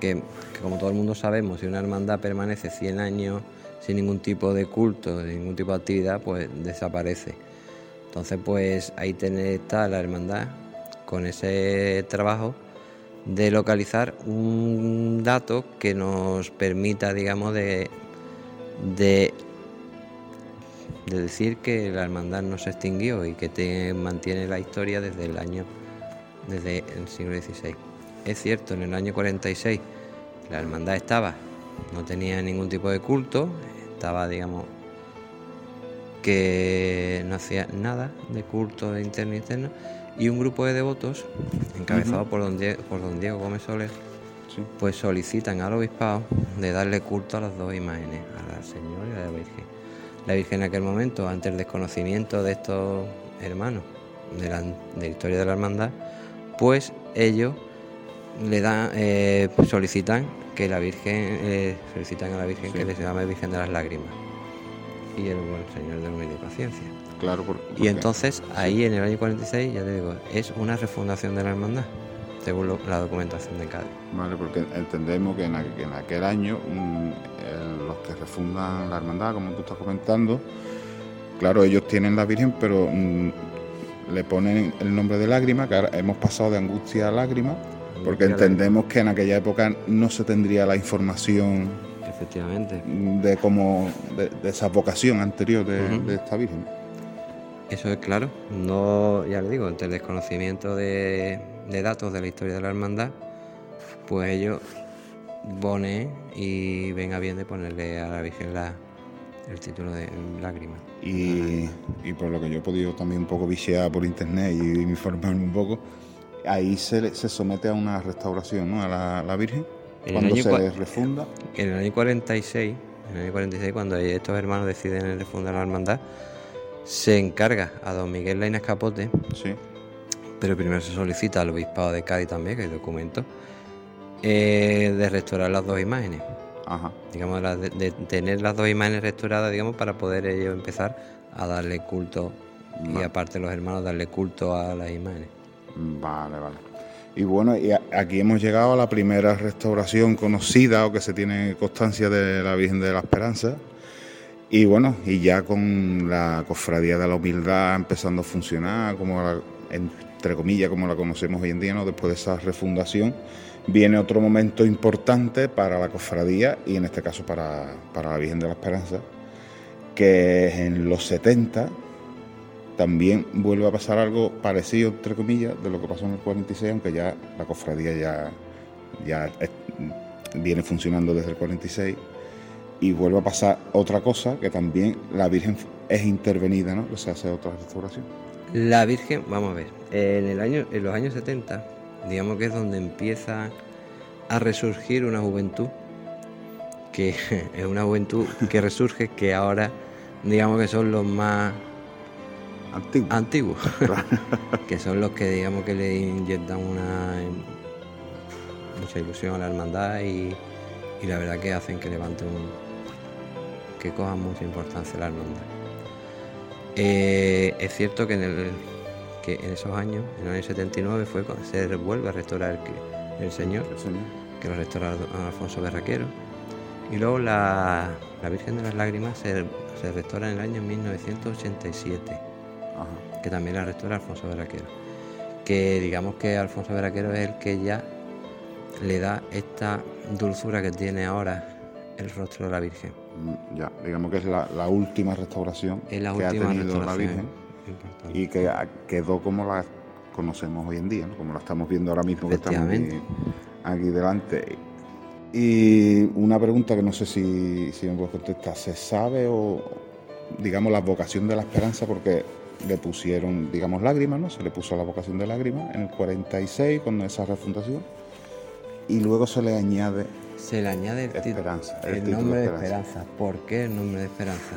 que, que, como todo el mundo sabemos, si una hermandad permanece 100 años sin ningún tipo de culto, sin ningún tipo de actividad, pues desaparece. Entonces, pues ahí está la hermandad con ese trabajo de localizar un dato que nos permita, digamos, de, de de decir que la hermandad no se extinguió y que te mantiene la historia desde el año, desde el siglo XVI. Es cierto, en el año 46 la hermandad estaba, no tenía ningún tipo de culto, estaba, digamos, que no hacía nada de culto interno e interno, y un grupo de devotos, encabezado por, don Diego, por don Diego Gómez Soler, pues solicitan al obispado de darle culto a las dos imágenes, a la Señora y a la Virgen. La Virgen en aquel momento, ante el desconocimiento de estos hermanos de la, de la historia de la hermandad, pues ellos le dan, eh, solicitan que la Virgen, eh, solicitan a la Virgen que les llame Virgen de las Lágrimas. Y el buen Señor de Humildad y Paciencia. Claro, Y entonces, ahí en el año 46, ya te digo, es una refundación de la hermandad, según lo- la documentación de Cádiz. Vale, porque entendemos que en, aqu- que en aquel año mm, el- los que refundan la hermandad, como tú estás comentando, claro, ellos tienen la Virgen, pero mm, le ponen el nombre de lágrima, que ahora hemos pasado de angustia a lágrima, porque Angustia entendemos que en aquella época no se tendría la información Efectivamente. de cómo de, de esa vocación anterior de, de esta Virgen. Eso es claro, no, ya le digo, ante el desconocimiento de, de datos de la historia de la hermandad, pues ellos ponen y ven a bien de ponerle a la Virgen la, el título de lágrima. Y, y por lo que yo he podido también un poco bichear por internet y informarme un poco, ahí se, se somete a una restauración, ¿no? A la, la Virgen, En el cuando año se refunda. En el año 46, en el año 46, cuando estos hermanos deciden refundar la hermandad, se encarga a don Miguel Lainez Capote, Sí. Pero primero se solicita al obispado de Cádiz también, que hay documentos, eh, de restaurar las dos imágenes. Ajá. Digamos, de, de tener las dos imágenes restauradas, digamos, para poder ellos empezar a darle culto y aparte los hermanos darle culto a las imágenes. Vale, vale. Y bueno, y aquí hemos llegado a la primera restauración conocida o que se tiene constancia de la Virgen de la Esperanza. Y bueno, y ya con la cofradía de la humildad empezando a funcionar, como la- entre comillas, como la conocemos hoy en día, ¿no? después de esa refundación, viene otro momento importante para la cofradía y en este caso para, para la Virgen de la Esperanza, que en los 70 también vuelve a pasar algo parecido, entre comillas, de lo que pasó en el 46, aunque ya la cofradía ya, ya viene funcionando desde el 46. Y vuelve a pasar otra cosa, que también la Virgen es intervenida, ¿no? O sea, hace otra restauración. La Virgen, vamos a ver, en, el año, en los años 70, digamos que es donde empieza a resurgir una juventud, que es una juventud que resurge, que ahora digamos que son los más antiguos, que son los que digamos que le inyectan una mucha ilusión a la hermandad y, y la verdad que hacen que levante un que coja mucha importancia la hermandad. Eh, es cierto que en, el, que en esos años, en el año 79, fue cuando se vuelve a restaurar el, el Señor, que lo restaura Alfonso Berraquero. Y luego la, la Virgen de las Lágrimas se, se restaura en el año 1987, que también la restaura Alfonso Berraquero. Que digamos que Alfonso Berraquero es el que ya le da esta dulzura que tiene ahora el rostro de la Virgen. Mm, Ya, digamos que es la, la última restauración Es la que ha tenido la Virgen y que quedó como la conocemos hoy en día, ¿no? como la estamos viendo ahora mismo que estamos aquí, aquí delante. Y una pregunta que no sé si, si me puedes contestar, ¿se sabe o, digamos, la vocación de la esperanza? Porque le pusieron, digamos, lágrimas, ¿no? Se le puso la vocación de lágrimas en el 46 con esa refundación y luego se le añade Se le añade el, Esperanza, el nombre de Esperanza. esperanza. ¿Por qué el nombre de esperanza?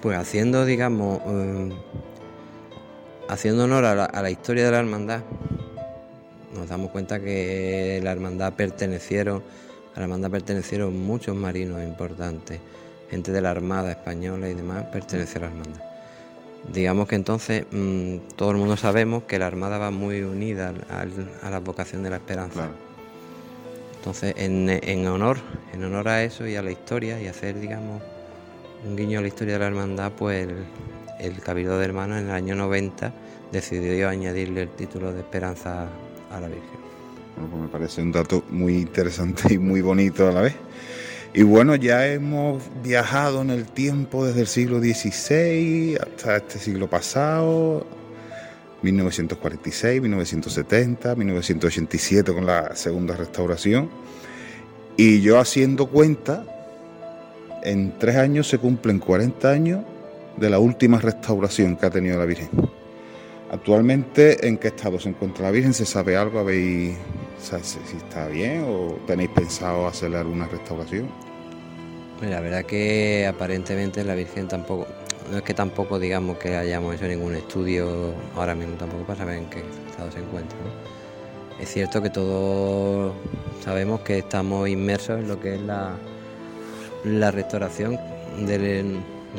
Pues haciendo, digamos, eh, haciendo honor a la, a la historia de la hermandad, nos damos cuenta que la hermandad pertenecieron, a la hermandad pertenecieron muchos marinos importantes, gente de la Armada española y demás pertenece a la hermandad. Digamos que entonces mm, todo el mundo sabemos que la Armada va muy unida al- al- a la vocación de la esperanza. Entonces, en, honor, en honor a eso y a la historia y hacer, digamos, un guiño a la historia de la hermandad, pues el, el Cabildo de Hermanos en el año 90 decidió añadirle el título de Esperanza a la Virgen. Bueno, pues me parece un dato muy interesante y muy bonito a la vez. Y bueno, ya hemos viajado en el tiempo desde el siglo XVI hasta este siglo pasado, 1946, 1970, 1987 con la segunda restauración. Y yo haciendo cuenta, en tres años se cumplen 40 años de la última restauración que ha tenido la Virgen. Actualmente, ¿en qué estado se encuentra la Virgen? ¿Se sabe algo? ¿Habéis si está bien o tenéis pensado hacerle alguna restauración? La verdad que aparentemente la Virgen tampoco, no es que tampoco digamos que hayamos hecho ningún estudio ahora mismo tampoco para saber en qué estado se encuentra. Es cierto que todos sabemos que estamos inmersos en lo que es la, la restauración de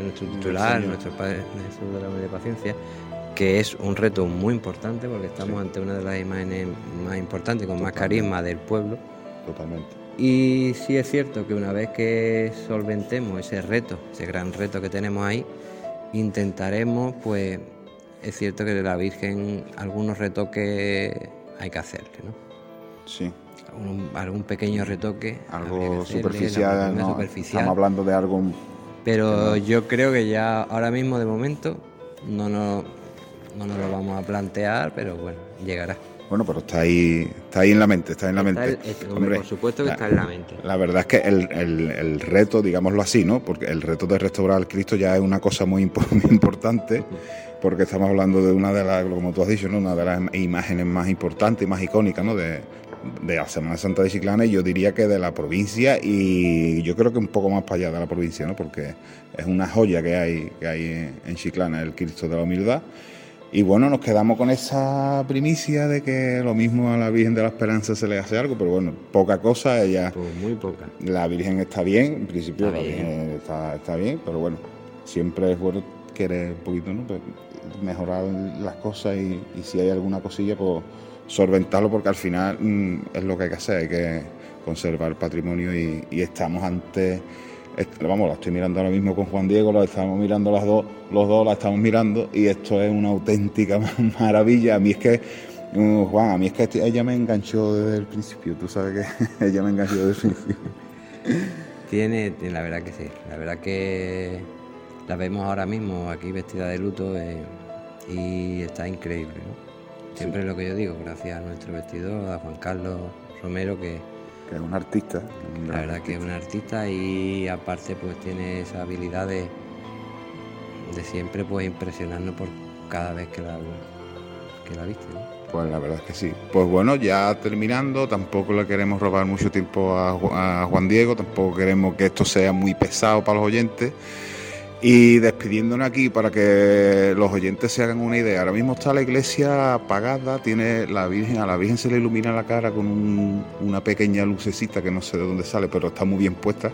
nuestro titular, nuestro Padre Jesús de la de Paciencia, que es un reto muy importante porque estamos ante una de las imágenes más importantes, con más carisma del pueblo. Totalmente. Y sí es cierto que una vez que solventemos ese reto, ese gran reto que tenemos ahí, intentaremos, pues, es cierto que de la Virgen algunos retoques hay que hacerle, ¿no? Sí. Algún, pequeño retoque. Algo superficial, no, Estamos hablando de algo... Pero yo creo que ya ahora mismo, de momento, no nos no nos lo vamos a plantear, pero bueno, llegará. Bueno, pero está ahí, está ahí en la mente, está en la mente. por supuesto que está en la mente. La verdad es que el, reto, digámoslo así, ¿no? Porque el reto de restaurar al Cristo ya es una cosa muy, importante, porque estamos hablando de una de las, como tú has dicho, ¿no? Una de las imágenes más importantes y más icónicas, ¿no? De, de la Semana Santa de Chiclana y yo diría que de la provincia y yo creo que un poco más para allá de la provincia, ¿no? Porque es una joya que hay, que hay en Chiclana, el Cristo de la Humildad y bueno, nos quedamos con esa primicia de que lo mismo a la Virgen de la Esperanza se le hace algo, pero bueno, poca cosa, ella... Pues muy poca. La Virgen está bien, en principio la Virgen está, bien, pero bueno, siempre es bueno querer un poquito, ¿no? Pues, mejorar las cosas y, si hay alguna cosilla, pues solventarlo, porque al final mm, es lo que hay que hacer, hay que conservar el patrimonio y, y estamos ante vamos, la estoy mirando ahora mismo con Juan Diego, la estamos mirando las dos, los dos la estamos mirando y esto es una auténtica maravilla. A mí es que, mm, Juan, a mí es que ella me enganchó desde el principio, tú sabes que ella me enganchó desde el principio. Tiene, la verdad que sí, la verdad que la vemos ahora mismo aquí vestida de luto eh, y está increíble, ¿no? Siempre es lo que yo digo, gracias a nuestro vestidor, a Juan Carlos Romero, que es un artista. la verdad que es un artista y aparte pues tiene esa habilidad de, siempre pues impresionarnos por cada vez que la, que la viste. Pues la verdad es que sí. Pues bueno, ya terminando, tampoco le queremos robar mucho tiempo a Juan Diego, tampoco queremos que esto sea muy pesado para los oyentes. Y despidiéndonos aquí para que los oyentes se hagan una idea. Ahora mismo está la iglesia apagada, tiene la Virgen, a la Virgen se le ilumina la cara con una pequeña lucecita que no sé de dónde sale, pero está muy bien puesta.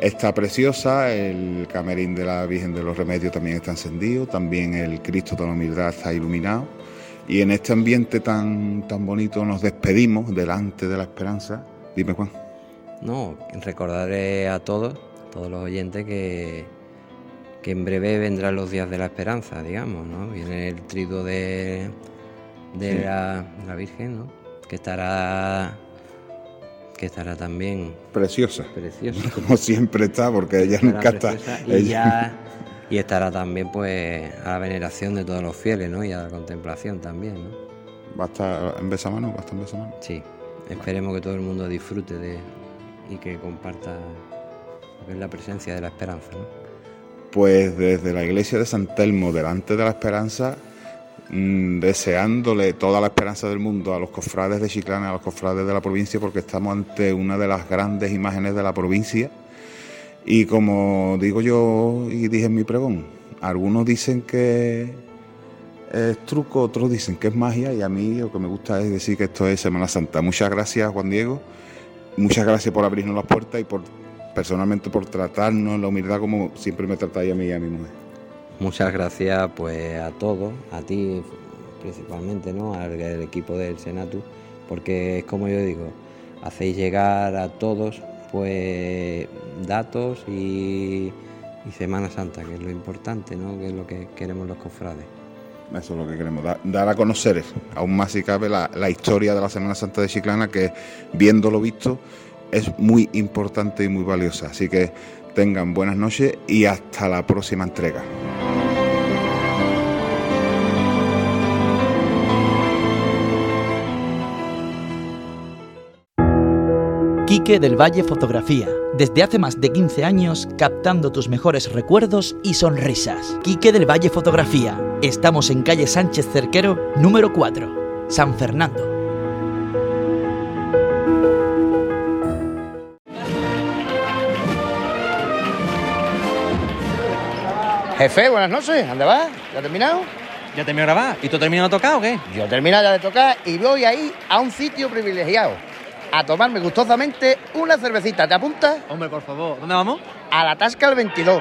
Está preciosa, el camerín de la Virgen de los Remedios también está encendido, también el Cristo de la Humildad está iluminado. Y en este ambiente tan, tan bonito nos despedimos delante de la esperanza. Dime, Juan. No, recordaré a todos, a todos los oyentes que que en breve vendrán los días de la esperanza, digamos, ¿no? Viene el trido de, de la, Virgen, ¿no? Que estará que estará también preciosa. Preciosa. Como siempre está, porque ella nunca está. Y, y estará también pues a la veneración de todos los fieles, ¿no? Y a la contemplación también, ¿no? ¿Va a estar en Besamano? ¿Va a estar en Besamano? Sí. Esperemos que todo el mundo disfrute de y que comparta la presencia de la esperanza, ¿no? Pues desde la iglesia de San Telmo, delante de la esperanza, mm, deseándole toda la esperanza del mundo a los cofrades de Chiclana, a los cofrades de la provincia, porque estamos ante una de las grandes imágenes de la provincia. Y como digo yo y dije en mi pregón, algunos dicen que es truco, otros dicen que es magia, y a mí lo que me gusta es decir que esto es Semana Santa. Muchas gracias, Juan Diego. Muchas gracias por abrirnos las puertas y por personalmente por tratarnos la humildad como siempre me tratáis a mí y a mi mujer. Muchas gracias pues a todos, a ti principalmente, ¿no? al, equipo del Senatu, porque es como yo digo, hacéis llegar a todos pues datos y, Semana Santa, que es lo importante, ¿no? que es lo que queremos los cofrades. Eso es lo que queremos, dar, a conocer, aún más si cabe, la, la historia de la Semana Santa de Chiclana, que viendo lo visto, es muy importante y muy valiosa. Así que tengan buenas noches y hasta la próxima entrega. Quique del Valle Fotografía. Desde hace más de 15 años captando tus mejores recuerdos y sonrisas. Quique del Valle Fotografía. Estamos en calle Sánchez Cerquero, número 4, San Fernando. Jefe, buenas noches. ¿Dónde vas? ¿Ya has terminado? ¿Ya terminó de grabar? ¿Y tú terminado de tocar o qué? Yo he terminado ya de tocar y voy ahí a un sitio privilegiado. A tomarme gustosamente una cervecita. ¿Te apuntas? Hombre, por favor. ¿Dónde vamos? A la Tasca el 22.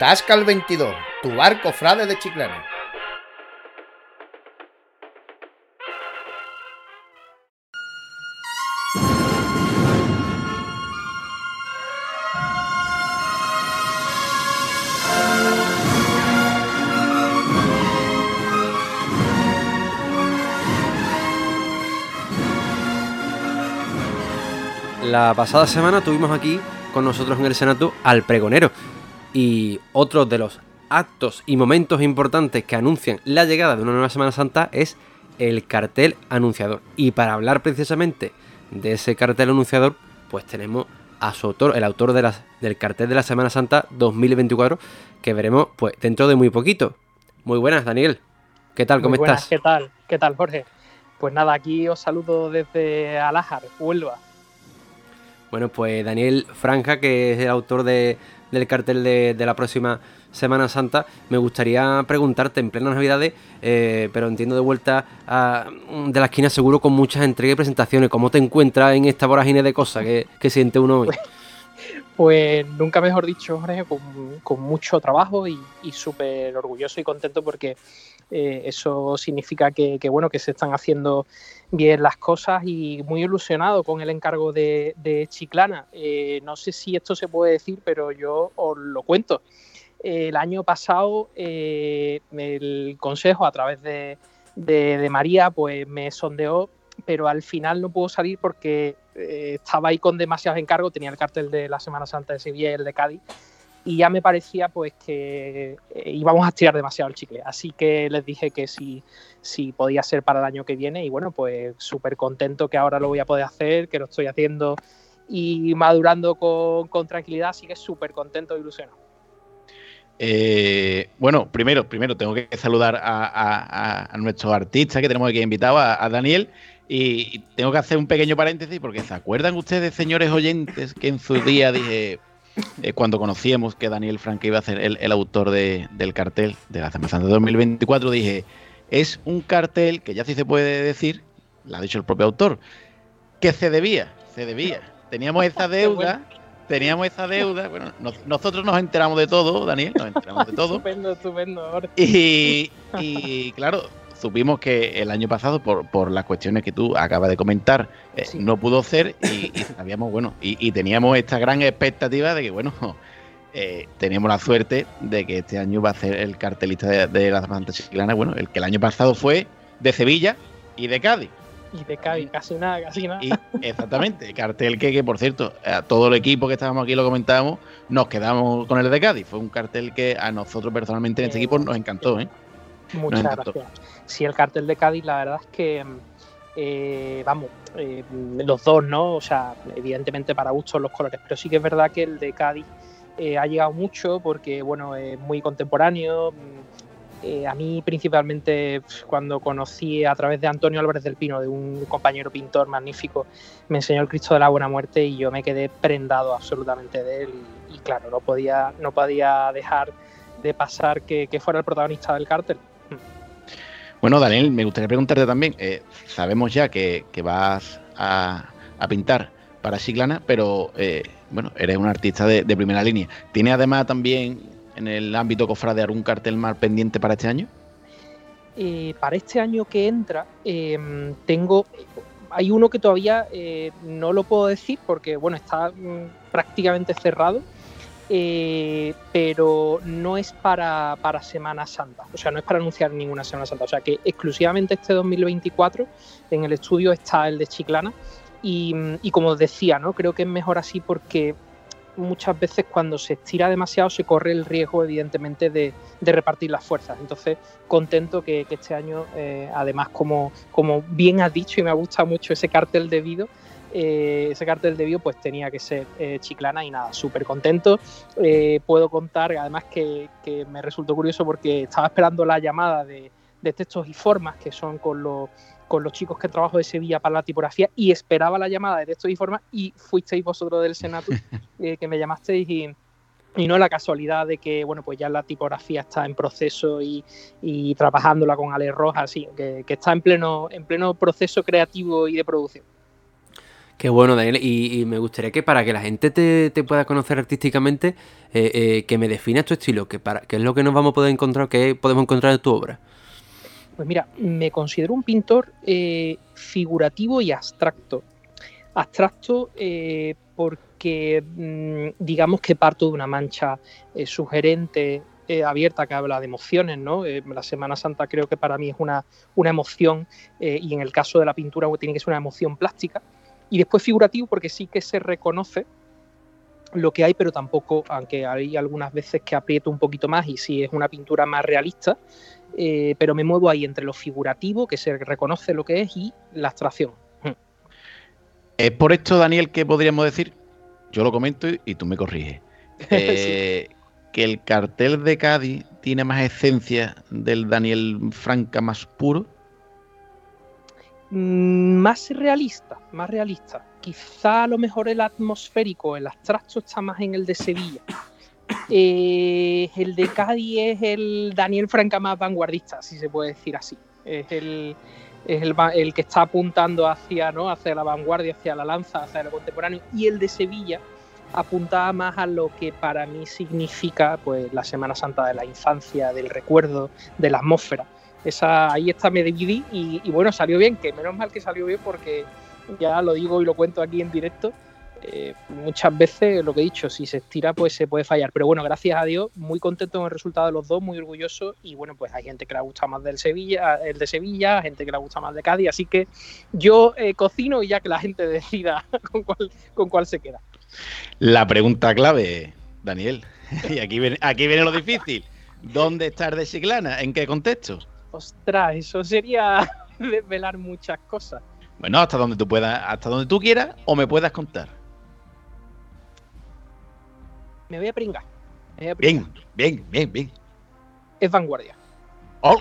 Tasca el 22, tu barco frade de Chiclana. La pasada semana tuvimos aquí con nosotros en el Senato al pregonero. Y otro de los actos y momentos importantes que anuncian la llegada de una nueva Semana Santa es el cartel anunciador. Y para hablar precisamente de ese cartel anunciador, pues tenemos a su autor, el autor de las- del cartel de la Semana Santa 2024, que veremos pues dentro de muy poquito. Muy buenas, Daniel. ¿Qué tal? ¿Cómo Muy buenas, estás? ¿Qué tal? ¿Qué tal, Jorge? Pues nada, aquí os saludo desde Alájar, Huelva. Bueno, pues Daniel Franja, que es el autor de- del cartel de, la próxima Semana Santa, me gustaría preguntarte en plenas Navidades, eh, pero entiendo de vuelta de la esquina seguro con muchas entregas y presentaciones. ¿Cómo te encuentras en esta vorágine de cosas que, siente uno hoy? Pues nunca mejor dicho, Jorge, con, mucho trabajo y, súper orgulloso y contento porque eh, eso significa que, bueno, que se están haciendo bien las cosas y muy ilusionado con el encargo de, Chiclana. Eh, no sé si esto se puede decir, pero yo os lo cuento. El año pasado eh, el Consejo, a través de María, pues me sondeó, pero al final no pudo salir porque eh, estaba ahí con demasiados encargos, tenía el cartel de la Semana Santa de Sevilla y el de Cádiz, y ya me parecía pues que eh, íbamos a estirar demasiado el chicle. Así que les dije que si, si podía ser para el año que viene, y bueno, pues súper contento que ahora lo voy a poder hacer, que lo estoy haciendo y madurando con, con tranquilidad, así que súper contento e ilusionado. Eh, bueno, primero, primero tengo que saludar a, nuestro artista que tenemos aquí invitado, a Daniel, y tengo que hacer un pequeño paréntesis porque ¿se acuerdan ustedes, señores oyentes, que en su día dije, eh, cuando conocíamos que Daniel Franque iba a ser el, el autor de- del cartel de la Semana de 2024, dije, es un cartel que ya sí se puede decir, lo ha dicho el propio autor, que se debía, se debía. Teníamos esa deuda, teníamos esa deuda, bueno, nos- nosotros nos enteramos de todo, Daniel, nos enteramos de todo. Estupendo, estupendo. Y, claro, supimos que el año pasado, por, por las cuestiones que tú acabas de comentar, eh, no pudo ser y, y sabíamos, bueno, y, y teníamos esta gran expectativa de que, bueno, eh, teníamos la suerte de que este año va a ser el cartelista de, de la Santa Chiclana, bueno, el que el año pasado fue de Sevilla y de Cádiz. Y de Cádiz, casi nada, casi nada. Y exactamente, el cartel que, que, por cierto, a todo el equipo que estábamos aquí lo comentábamos, nos quedamos con el de Cádiz. Fue un cartel que a nosotros personalmente en este equipo nos encantó, ¿eh? Muchas gracias. Sí, el cartel de Cádiz, la verdad es que, eh, vamos, eh, los dos, ¿no? O sea, evidentemente para gustos los colores, pero sí que es verdad que el de Cádiz eh, ha llegado mucho porque, bueno, es muy contemporáneo. mm, a mí principalmente cuando conocí a través de Antonio Álvarez del Pino, de un compañero pintor magnífico, me enseñó el Cristo de la Buena Muerte y yo me quedé prendado absolutamente de él y, y claro, no podía, no podía dejar de pasar que, que fuera el protagonista del cartel. Bueno, Daniel, me gustaría preguntarte también. eh, sabemos ya que, vas a, pintar para Chiclana, pero eh, bueno, eres un artista de, primera línea. ¿Tiene además también en el ámbito cofrade algún cartel más pendiente para este año? Eh, para este año que entra, eh, tengo. Hay uno que todavía eh, no lo puedo decir porque, bueno, está mm, prácticamente cerrado. Eh, pero no es para, para, Semana Santa, o sea, no es para anunciar ninguna Semana Santa, o sea que exclusivamente este 2024 en el estudio está el de Chiclana y, y como decía, ¿no? creo que es mejor así porque muchas veces cuando se estira demasiado se corre el riesgo evidentemente de, de repartir las fuerzas. Entonces, contento que, este año, eh, además, como, como bien has dicho y me ha gustado mucho ese cartel debido, eh, ese cartel de pues tenía que ser eh, chiclana y nada, súper contento. Eh, puedo contar, además que, que, me resultó curioso porque estaba esperando la llamada de, de textos y formas, que son con los con los chicos que trabajo de Sevilla para la tipografía y esperaba la llamada de textos y formas y fuisteis vosotros del Senato que me llamasteis y, y no la casualidad de que bueno pues ya la tipografía está en proceso y, y trabajándola con Ale Rojas, así que, que, está en pleno, en pleno proceso creativo y de producción. Qué bueno, Daniel. Y, me gustaría que para que la gente te, te pueda conocer artísticamente, eh, eh, que me definas tu estilo, que, para, que es lo que nos vamos a poder encontrar, que podemos encontrar en tu obra. Pues mira, me considero un pintor eh, figurativo y abstracto. Abstracto porque mmm, digamos que parto de una mancha sugerente, abierta, que habla de emociones, ¿no? la Semana Santa creo que para mí es una, una emoción y en el caso de la pintura pues, tiene que ser una emoción plástica. Y después figurativo porque sí que se reconoce lo que hay, pero tampoco, aunque hay algunas veces que aprieto un poquito más y si es una pintura más realista, eh, pero me muevo ahí entre lo figurativo, que se reconoce lo que es, y la abstracción. Es por esto, Daniel, que podríamos decir, yo lo comento y tú me corriges, eh, sí. que el cartel de Cádiz tiene más esencia del Daniel Franca más puro. Mm, más realista, más realista. Quizá a lo mejor el atmosférico, el abstracto está más en el de Sevilla. Eh, el de Cádiz es el Daniel Franca más vanguardista, si se puede decir así. Es el, es el, que está apuntando hacia, ¿no? hacia la vanguardia, hacia la lanza, hacia lo contemporáneo. Y el de Sevilla apuntaba más a lo que para mí significa pues, la Semana Santa de la infancia, del recuerdo, de la atmósfera. Esa, ahí está, me dividí y, bueno, salió bien, que menos mal que salió bien porque ya lo digo y lo cuento aquí en directo eh, muchas veces lo que he dicho, si se estira, pues se puede fallar. Pero bueno, gracias a Dios, muy contento con el resultado de los dos, muy orgulloso. Y bueno, pues hay gente que le gusta más del Sevilla, el de Sevilla, gente que le gusta más de Cádiz. Así que yo eh, cocino y ya que la gente decida con cuál, con cuál se queda. La pregunta clave, Daniel, y aquí viene, aquí viene lo difícil. ¿Dónde estás de Chiclana? ¿En qué contexto? Ostras, eso sería desvelar muchas cosas. Bueno, hasta donde tú puedas, hasta donde tú quieras o me puedas contar. me voy a pringar. Voy a pringar. Bien, bien, bien, bien. Es vanguardia. Oh.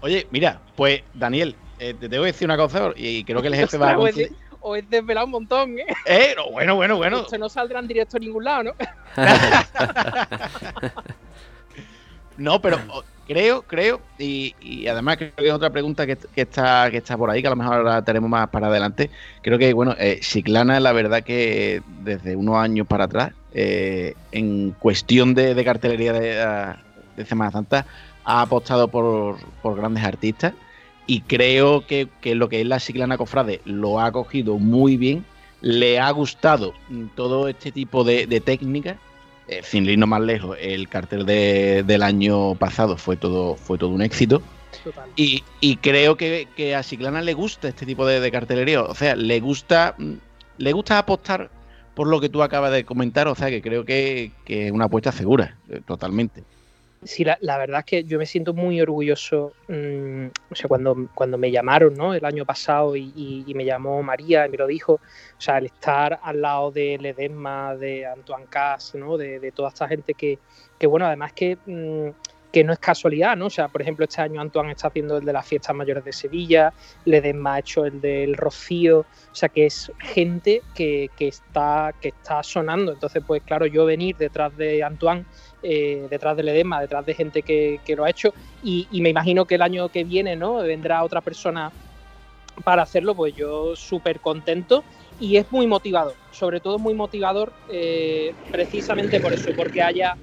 Oye, mira, pues Daniel, eh, te tengo que decir una cosa y creo que el jefe va a... De, o es desvelar un montón, ¿eh? Eh, no, bueno, bueno, bueno. Se no saldrá en directo a ningún lado, ¿no? no, pero creo, creo, y, además creo que es otra pregunta que, está, que está por ahí, que a lo mejor ahora tenemos más para adelante. Creo que, bueno, eh, la verdad que desde unos años para atrás, eh, en cuestión de, cartelería de, de, Semana Santa, ha apostado por, grandes artistas. Y creo que, lo que es la Chiclana Cofrade lo ha cogido muy bien, le ha gustado todo este tipo de técnicas eh, sin irnos más lejos, el cartel de, del año pasado fue todo, fue todo un éxito. Y, y, creo que, que, a Chiclana le gusta este tipo de, de, cartelería. O sea, le gusta, le gusta apostar por lo que tú acabas de comentar. O sea, que creo que, que es una apuesta segura, eh, totalmente. Sí, la, verdad es que yo me siento muy orgulloso. Mmm, o sea, cuando, cuando me llamaron ¿no? el año pasado y, me llamó María y me lo dijo, o sea, el estar al lado de Ledesma, de Antoine Cass, ¿no? de, de toda esta gente que, que bueno, además que, mmm, que no es casualidad, ¿no? O sea, por ejemplo, este año Antoine está haciendo el de las fiestas mayores de Sevilla, Ledesma ha hecho el del Rocío, o sea, que es gente que, que, está, que está sonando. Entonces, pues claro, yo venir detrás de Antoine eh, detrás del edema, detrás de gente que, que lo ha hecho y, me imagino que el año que viene no vendrá otra persona para hacerlo, pues yo súper contento y es muy motivador, sobre todo muy motivador eh, precisamente por eso, porque haya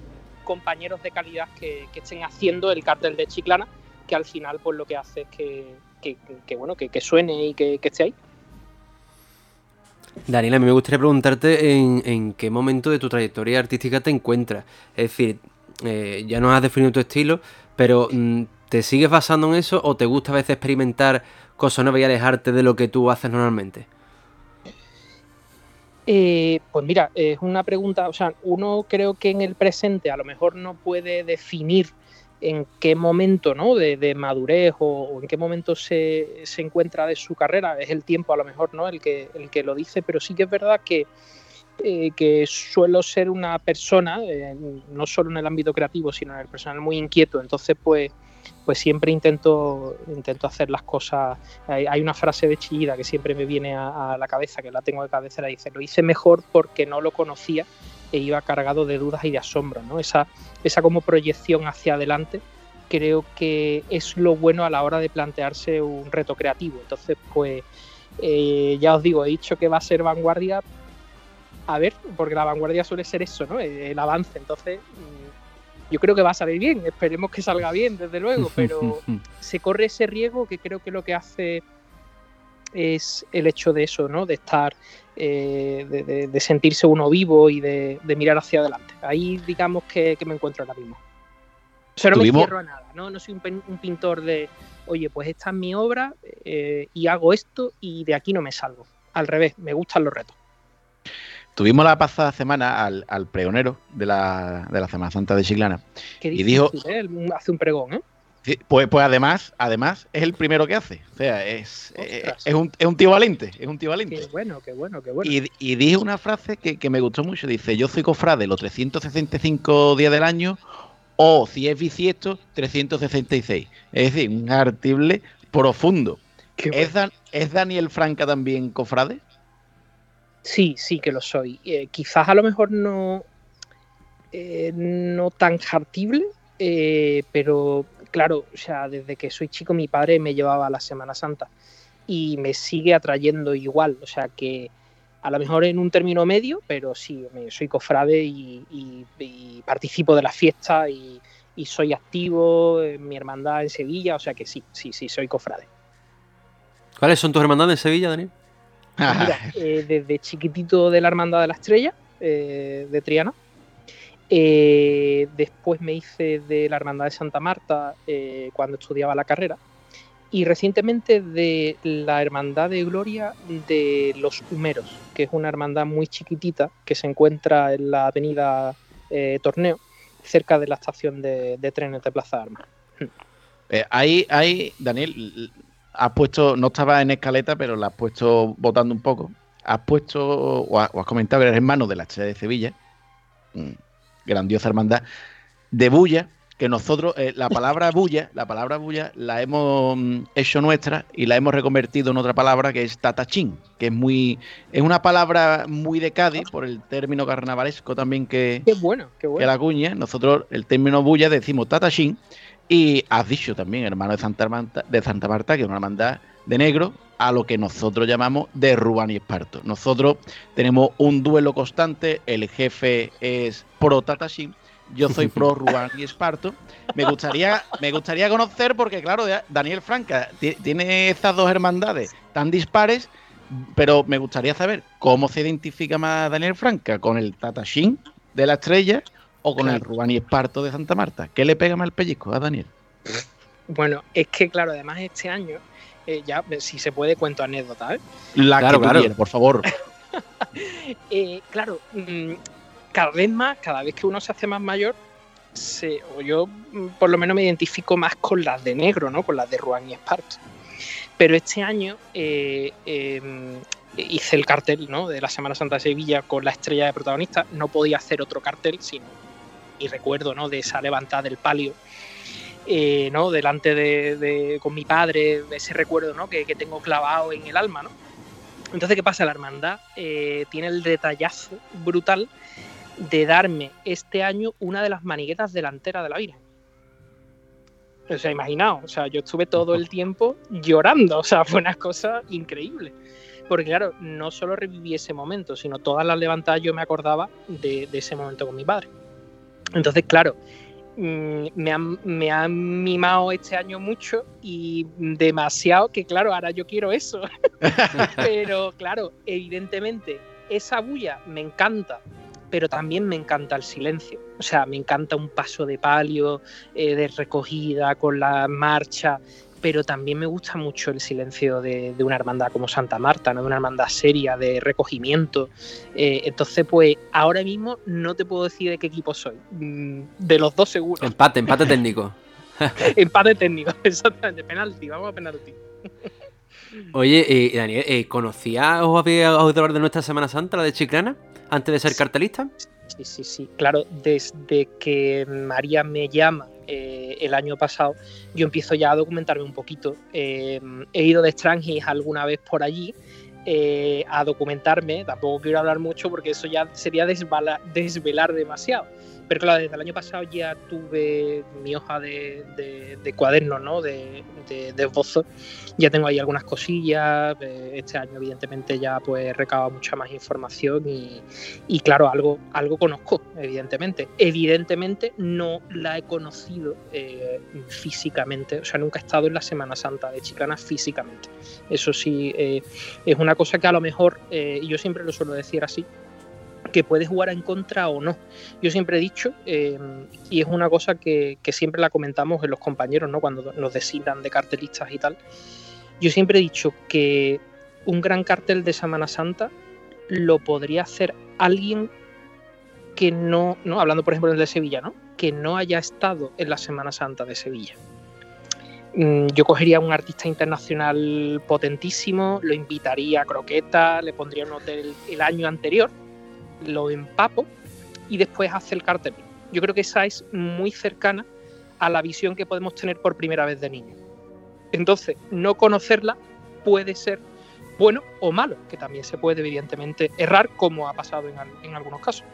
compañeros de calidad que, que, estén haciendo el cartel de Chiclana, que al final pues lo que hace es que, que, que bueno, que, suene y que, esté ahí. Daniel, a mí me gustaría preguntarte en, en qué momento de tu trayectoria artística te encuentras. Es decir, eh, ya nos has definido tu estilo, pero mm, ¿te sigues basando en eso o te gusta a veces experimentar cosas nuevas y alejarte de lo que tú haces normalmente? Eh, pues mira, es una pregunta, o sea, uno creo que en el presente a lo mejor no puede definir en qué momento ¿no? de, de madurez o, en qué momento se, se, encuentra de su carrera, es el tiempo a lo mejor ¿no? el, que, el que lo dice, pero sí que es verdad que, eh, que suelo ser una persona, eh, no solo en el ámbito creativo, sino en el personal muy inquieto, entonces pues pues siempre intento, intento hacer las cosas. Hay, una frase de Chillida que siempre me viene a, la cabeza, que la tengo de cabecera, dice, lo hice mejor porque no lo conocía e iba cargado de dudas y de asombro, ¿no? Esa, esa como proyección hacia adelante creo que es lo bueno a la hora de plantearse un reto creativo. Entonces, pues eh, ya os digo, he dicho que va a ser vanguardia. A ver, porque la vanguardia suele ser eso, ¿no? El avance. Entonces, yo creo que va a salir bien, esperemos que salga bien, desde luego, pero se corre ese riesgo que creo que lo que hace es el hecho de eso, ¿no? De estar, eh, de, de, de, sentirse uno vivo y de, de, mirar hacia adelante. Ahí digamos que, que me encuentro ahora mismo. O sea, no ¿Tuvimos? me cierro a nada, ¿no? No soy un, un, pintor de, oye, pues esta es mi obra eh, y hago esto y de aquí no me salgo. Al revés, me gustan los retos. Tuvimos la pasada semana al, al pregonero de la, de la, Semana Santa de Chiclana. y dijo. ¿eh? Hace un pregón, ¿eh? Pues, pues además, además es el primero que hace. O sea, es, es, es, un, es un tío valiente. Es un tío valiente. Qué bueno, qué bueno, qué bueno. Y, y dijo una frase que, que, me gustó mucho. Dice, yo soy cofrade los 365 días del año o si es bisiesto, 366. Es decir, un artible profundo. ¿Es, Dan, ¿Es Daniel Franca también cofrade? Sí, sí que lo soy. Eh, quizás a lo mejor no, eh, no tan jartible, eh, pero claro, o sea, desde que soy chico mi padre me llevaba a la Semana Santa y me sigue atrayendo igual, o sea que a lo mejor en un término medio, pero sí, soy cofrade y, y, y participo de la fiesta y, y, soy activo en mi hermandad en Sevilla, o sea que sí, sí, sí, soy cofrade. ¿Cuáles son tus hermandades en Sevilla, Daniel? Mira, eh, desde chiquitito de la Hermandad de la Estrella, eh, de Triana. Eh, después me hice de la Hermandad de Santa Marta eh, cuando estudiaba la carrera. Y recientemente de la Hermandad de Gloria de los Humeros, que es una hermandad muy chiquitita que se encuentra en la avenida eh, Torneo, cerca de la estación de, trenes de Plaza de Armas. ahí, ahí, Daniel, has puesto, no estaba en escaleta, pero la has puesto votando un poco. Has puesto, o has, comentado que eres hermano de la Estrella de Sevilla, grandiosa hermandad, de Bulla, que nosotros, eh, la palabra bulla, la palabra bulla la hemos mm, hecho nuestra y la hemos reconvertido en otra palabra que es tatachín, que es muy, es una palabra muy de Cádiz por el término carnavalesco también que, qué bueno, qué bueno. que la cuña. Nosotros el término bulla decimos tatachín y has dicho también, hermano de Santa Marta, de Santa Marta que es una hermandad de negro, a lo que nosotros llamamos de Rubán y Esparto. Nosotros tenemos un duelo constante, el jefe es pro Tatashín, yo soy pro Rubán y Esparto. Me gustaría, me gustaría conocer, porque claro, Daniel Franca tiene estas dos hermandades tan dispares, pero me gustaría saber cómo se identifica más Daniel Franca, con el Tatashín de la estrella o con claro. el Rubán y Esparto de Santa Marta. ¿Qué le pega más el pellizco a Daniel? Bueno, es que claro, además este año eh, ya, si se puede, cuento anécdota. ¿eh? La claro, que claro. Quieras, por favor. eh, claro, mmm, cada vez más, cada vez que uno se hace más mayor, se, o yo mm, por lo menos me identifico más con las de negro, ¿no? Con las de Ruan y Esparto. Pero este año eh, hice el cartel ¿no? de la Semana Santa de Sevilla con la estrella de protagonista. No podía hacer otro cartel, sino, y recuerdo ¿no? de esa levantada del palio eh, ¿no? delante de, de, con mi padre, ese recuerdo ¿no? que, que, tengo clavado en el alma. ¿no? Entonces, ¿qué pasa? La hermandad eh, tiene el detallazo brutal de darme este año una de las maniguetas delanteras de la Virgen. O sea, imaginaos, o sea, yo estuve todo el tiempo llorando, o sea, fue una cosa increíble. Porque claro, no solo reviví ese momento, sino todas las levantadas yo me acordaba de, de ese momento con mi padre. Entonces, claro, mm, me han, me han mimado este año mucho y demasiado que claro, ahora yo quiero eso. pero claro, evidentemente esa bulla me encanta, pero también me encanta el silencio. O sea, me encanta un paso de palio, eh, de recogida, con la marcha, pero también me gusta mucho el silencio de, de una hermandad como Santa Marta, ¿no? de una hermandad seria, de recogimiento. Eh, entonces, pues ahora mismo no te puedo decir de qué equipo soy. Mm, De los dos seguros. Empate, empate técnico. Empate técnico, exactamente. Penalti, vamos a penalti. Oye, eh, Daniel, eh, ¿conocías o había oído hablar de nuestra Semana Santa, la de Chiclana, antes de ser cartelista? Sí, sí, sí. Claro, desde que María me llama eh, el año pasado, yo empiezo ya a documentarme un poquito. Eh, he ido de extranjis alguna vez por allí eh, a documentarme. Tampoco quiero hablar mucho porque eso ya sería desvelar demasiado. Pero claro, desde el año pasado ya tuve mi hoja de, de, de cuaderno, ¿no? De, de, de esbozo. Ya tengo ahí algunas cosillas. eh, Este año, evidentemente, ya pues recaba mucha más información y, y claro, algo, algo conozco, evidentemente. Evidentemente no la he conocido eh, físicamente, o sea, nunca he estado en la Semana Santa de Chiclana físicamente. Eso sí, eh, es una cosa que a lo mejor, eh, yo siempre lo suelo decir así, que puede jugar en contra o no. Yo siempre he dicho, eh, y es una cosa que, que siempre la comentamos en los compañeros, ¿no? Cuando nos designan de cartelistas y tal. Yo siempre he dicho que un gran cartel de Semana Santa lo podría hacer alguien que no, no, hablando por ejemplo del de Sevilla, ¿no? Que no haya estado en la Semana Santa de Sevilla. Mm, Yo cogería a un artista internacional potentísimo, lo invitaría a Croqueta, le pondría un hotel el año anterior, lo empapo y después hace el cartel. Yo creo que esa es muy cercana a la visión que podemos tener por primera vez de niño. Entonces, no conocerla puede ser bueno o malo, que también se puede evidentemente errar como ha pasado en, en algunos casos.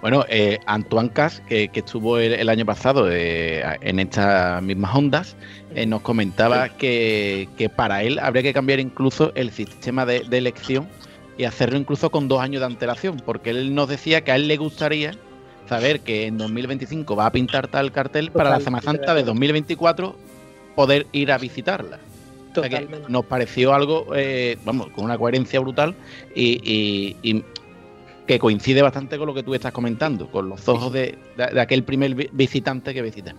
Bueno, eh, Antoine Cas, que, que estuvo el, el año pasado eh, en estas mismas ondas, eh, nos comentaba que, que para él habría que cambiar incluso el sistema de, de elección y hacerlo incluso con dos años de antelación, porque él nos decía que a él le gustaría saber que en 2025 va a pintar tal cartel para la Semana Santa de acuerdo. 2024 poder ir a visitarla. O sea que nos pareció algo, eh, vamos, con una coherencia brutal y, y- y que coincide bastante con lo que tú estás comentando, con los ojos de, de- de aquel primer vi- visitante que visita.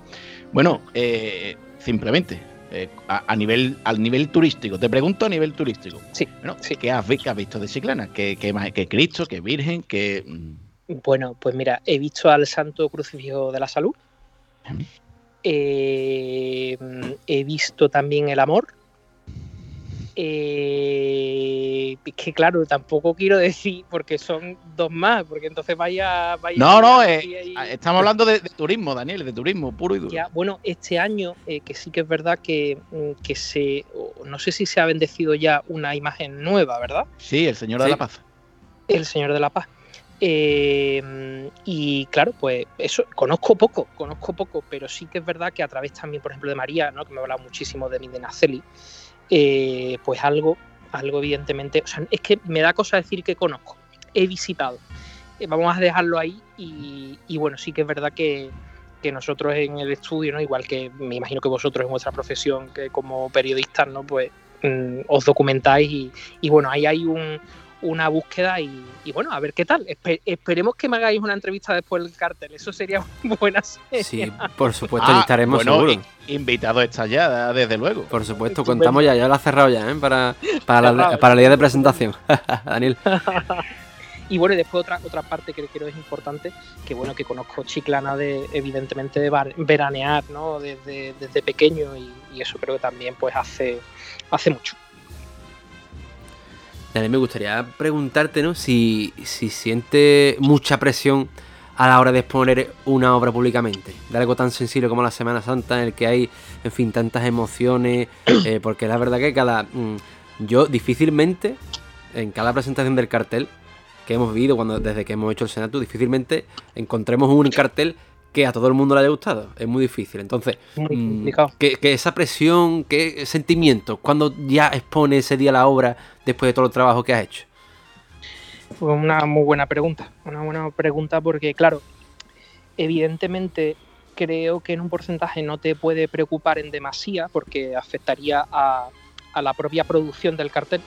Bueno, eh, simplemente, eh, a, a nivel, al nivel turístico, te pregunto a nivel turístico. Sí. Bueno, ¿qué, has, qué has visto de Chiclana? ¿Qué, qué, qué Cristo? ¿Qué Virgen? ¿Qué, mm, Bueno, pues mira, he visto al Santo Crucifijo de la Salud. Eh, he visto también el amor. Eh, que claro, tampoco quiero decir porque son dos más, porque entonces vaya. vaya No, no, eh, ahí. estamos hablando de, de turismo, Daniel, de turismo puro y duro. Ya, bueno, este año eh, que sí que es verdad que, mm, que se. No sé si se ha bendecido ya una imagen nueva, ¿verdad? Sí, el Señor de la Paz. El Señor de la Paz. Eh, y claro, pues eso, conozco poco, conozco poco, pero sí que es verdad que a través también, por ejemplo, de María, ¿no? que me ha hablado muchísimo de mi de Naceli, eh, pues algo, algo evidentemente, o sea, es que me da cosa decir que conozco, he visitado. Eh, vamos a dejarlo ahí y, bueno, sí que es verdad que, que nosotros en el estudio, ¿no? igual que me imagino que vosotros en vuestra profesión, que como periodistas, ¿no? pues mm, os documentáis y bueno, ahí hay un, una búsqueda y, y bueno, a ver qué tal. Espe- esperemos que me hagáis una entrevista después del cartel, eso sería buena señal. Sí, por supuesto, Ah, estaremos bueno, seguros. i- invitado está ya, desde luego. Por supuesto, contamos ya, ya lo ha cerrado ya, ¿eh? Para, para, la, para el día de presentación. Daniel. Y bueno, y después otra, otra parte que creo es importante, que bueno, que conozco Chiclana de, evidentemente, de bar- veranear, ¿no? Desde, desde pequeño y, y eso creo que también pues hace, hace mucho. Daniel, me gustaría preguntarte, ¿no? Si, si siente mucha presión a la hora de exponer una obra públicamente, de algo tan sencillo como la Semana Santa, en el que hay, en fin, tantas emociones, eh, porque la verdad que cada... mm, yo difícilmente, en cada presentación del cartel que hemos vivido cuando desde que hemos hecho el Senatu, difícilmente encontremos un cartel que a todo el mundo le haya gustado. Es muy difícil. Entonces, mm, que, que esa presión, qué sentimientos, cuando ya expone ese día la obra después de todo el trabajo que has hecho. Fue una muy buena pregunta, una buena pregunta porque, claro, evidentemente creo que en un porcentaje no te puede preocupar en demasía porque afectaría a, a la propia producción del cartel.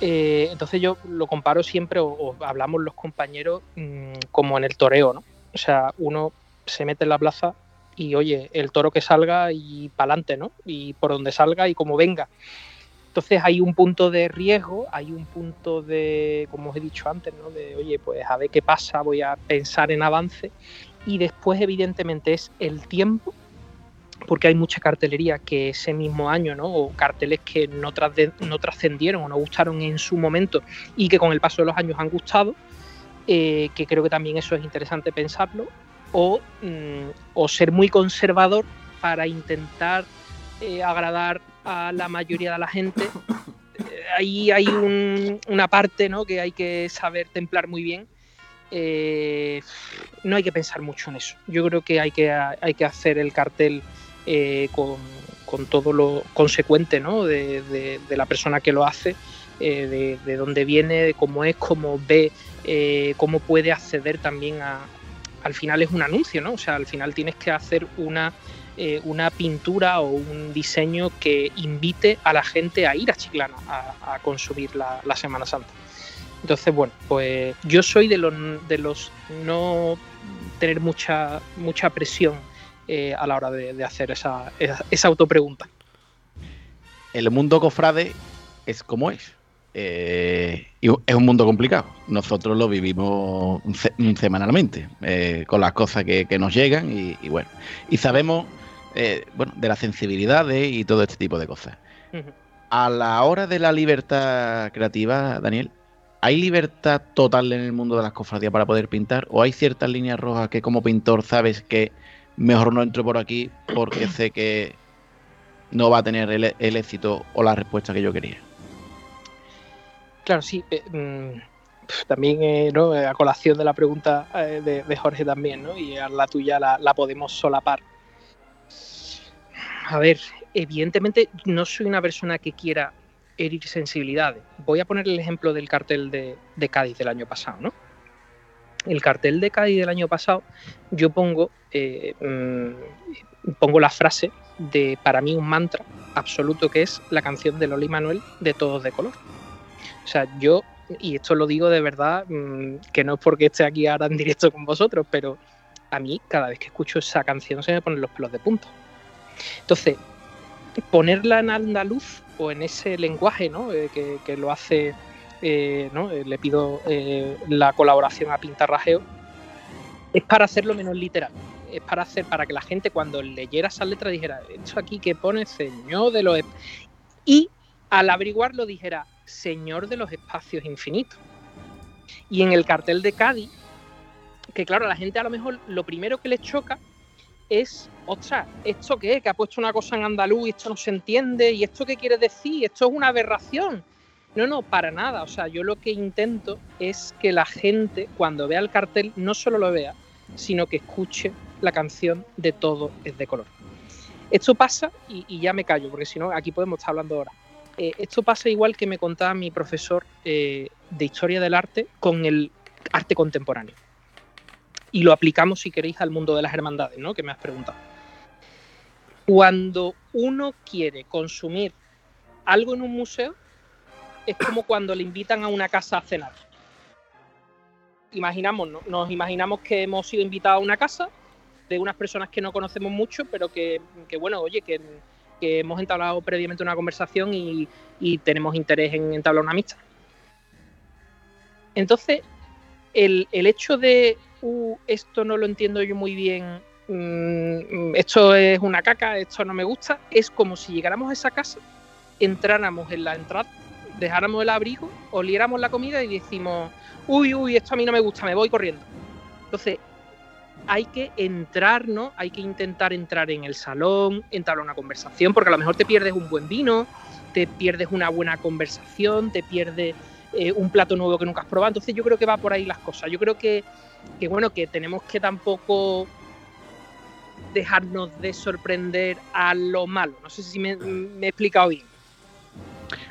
Eh, entonces yo lo comparo siempre, o, o hablamos los compañeros, mm, como en el toreo, ¿no? O sea, uno se mete en la plaza y oye, el toro que salga y para adelante, ¿no? Y por donde salga y como venga. Entonces hay un punto de riesgo, hay un punto de, como os he dicho antes, ¿no? De, oye, pues a ver qué pasa, voy a pensar en avance. Y después, evidentemente, es el tiempo, porque hay mucha cartelería que ese mismo año, ¿no? O carteles que no, no trascendieron o no gustaron en su momento y que con el paso de los años han gustado, eh, que creo que también eso es interesante pensarlo, o, mm, o ser muy conservador para intentar eh, agradar a la mayoría de la gente. Eh, ahí hay un- una parte ¿no? que hay que saber templar muy bien. Eh, no hay que pensar mucho en eso. Yo creo que hay que, hay que hacer el cartel con, con todo lo consecuente ¿no? de, de- la persona que lo hace, de, de dónde viene, de cómo es, cómo ve, cómo puede acceder también a... Al final es un anuncio, ¿no? O sea, al final tienes que hacer una, eh, una pintura o un diseño que invite a la gente a ir a Chiclana a, consumir la, Semana Santa. Entonces, bueno, pues yo soy de los, de los no tener mucha, mucha presión eh, a la hora de, de hacer esa, esa, esa autopregunta. El mundo cofrade es como es. Eh, y es un mundo complicado. Nosotros lo vivimos semanalmente, eh, con las cosas que, que nos llegan y, y bueno. Y sabemos eh, bueno, de las sensibilidades y todo este tipo de cosas. A la hora de la libertad creativa, Daniel, ¿hay libertad total en el mundo de las cofradías para poder pintar? ¿O hay ciertas líneas rojas que como pintor sabes que mejor no entro por aquí porque sé que no va a tener el, el éxito o la respuesta que yo quería? Claro, sí. eh, mm, también, eh, ¿no? a colación de la pregunta eh, de, Jorge también, ¿no? Y a la tuya la, podemos solapar. A ver, evidentemente no soy una persona que quiera herir sensibilidades. Voy a poner el ejemplo del cartel de, Cádiz del año pasado, ¿no? El cartel de Cádiz del año pasado, yo pongo, eh, mm, pongo la frase de, para mí, un mantra absoluto que es la canción de Lola y Manuel de Todos de Color. O sea, yo, y esto lo digo de verdad, mm, que no es porque esté aquí ahora en directo con vosotros, pero a mí cada vez que escucho esa canción se me ponen los pelos de punta. Entonces, ponerla en andaluz o en ese lenguaje ¿no? Eh, que, lo hace, eh, ¿no? Eh, le pido la colaboración a Pintarrajeo, es para hacerlo menos literal. Es para hacer para que la gente cuando leyera esa letra dijera, esto aquí que pone Señor de los... Esp-", Y al averiguarlo dijera, Señor de los Espacios Infinitos. Y en el cartel de Cádiz, que claro, la gente a lo mejor lo primero que le choca es, ostras, ¿esto qué es? Que ha puesto una cosa en andaluz y esto no se entiende, ¿y esto qué quiere decir? Esto es una aberración. No, no, para nada. O sea, yo lo que intento es que la gente, cuando vea el cartel, no solo lo vea, sino que escuche la canción de Todo es de color. Esto pasa, y, y ya me callo, porque si no, aquí podemos estar hablando ahora. Eh, esto pasa igual que me contaba mi profesor eh, de Historia del Arte con el arte contemporáneo. Y lo aplicamos, si queréis, al mundo de las hermandades, ¿no? Que me has preguntado. Cuando uno quiere consumir algo en un museo, es como cuando le invitan a una casa a cenar. Imaginamos, ¿no? nos imaginamos que hemos sido invitados a una casa de unas personas que no conocemos mucho, pero que, que bueno, oye, que, que hemos entablado previamente una conversación y, tenemos interés en entablar una amistad. Entonces, el, el hecho de "Uh, esto no lo entiendo yo muy bien, mm, esto es una caca, esto no me gusta, es como si llegáramos a esa casa, entráramos en la entrada, dejáramos el abrigo, oliéramos la comida y decimos, uy, uy, esto a mí no me gusta, me voy corriendo. Entonces, hay que entrar, ¿no? Hay que intentar entrar en el salón, entablar una conversación, porque a lo mejor te pierdes un buen vino, te pierdes una buena conversación, te pierdes eh, un plato nuevo que nunca has probado. Entonces yo creo que va por ahí las cosas. Yo creo que, que bueno, que tenemos que tampoco dejarnos de sorprender a lo malo. No sé si me, he explicado bien.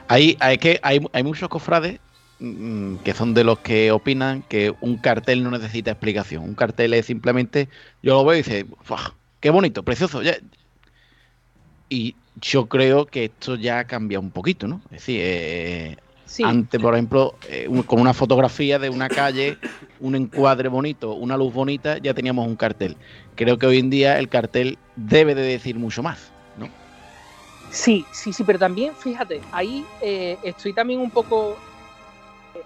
Hay, hay, que, hay, hay muchos cofrades que son de los que opinan que un cartel no necesita explicación. Un cartel es simplemente, yo lo veo y dice, "Fuah, qué bonito, precioso. ya- Y yo creo que esto ya cambia un poquito, ¿no? Es decir, eh, Sí. antes, por ejemplo, eh, un- con una fotografía de una calle, un encuadre bonito, una luz bonita, ya teníamos un cartel. Creo que hoy en día el cartel debe de decir mucho más, ¿no? Sí, sí, sí, pero también, fíjate, ahí eh, estoy también un poco.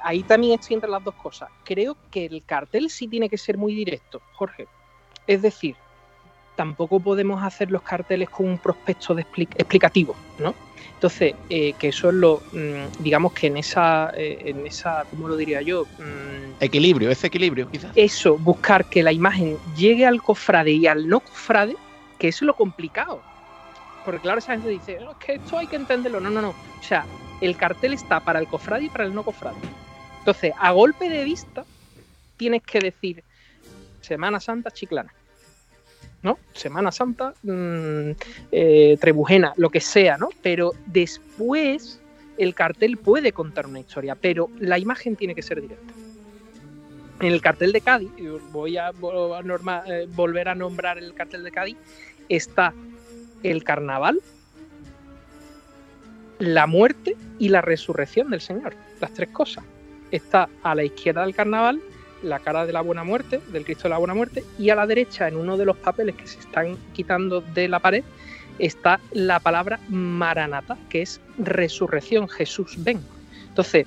Ahí también estoy entre las dos cosas. Creo que el cartel sí tiene que ser muy directo, Jorge. Es decir, tampoco podemos hacer los carteles con un prospecto de expli- explicativo, ¿no? Entonces, eh, que eso es lo, mm, digamos que en esa, eh, en esa, ¿cómo lo diría yo? Mm, Equilibrio, ese equilibrio, quizás. eso, buscar que la imagen llegue al cofrade y al no cofrade, que eso es lo complicado. Porque claro, esa gente dice, "No, es que esto hay que entenderlo. No, no, no. O sea, el cartel está para el cofrade y para el no cofrade. Entonces, a golpe de vista, tienes que decir Semana Santa Chiclana. ¿No? Semana Santa, mm, eh, Trebujena, lo que sea, ¿no? Pero después el cartel puede contar una historia, pero la imagen tiene que ser directa. En el cartel de Cádiz, voy a, eh, volver a nombrar el cartel de Cádiz, está el carnaval, la muerte y la resurrección del Señor. Las tres cosas. Está a la izquierda del carnaval la cara de la buena muerte, del Cristo de la buena muerte, y a la derecha, en uno de los papeles que se están quitando de la pared, está la palabra Maranata, que es resurrección, Jesús ven. Entonces,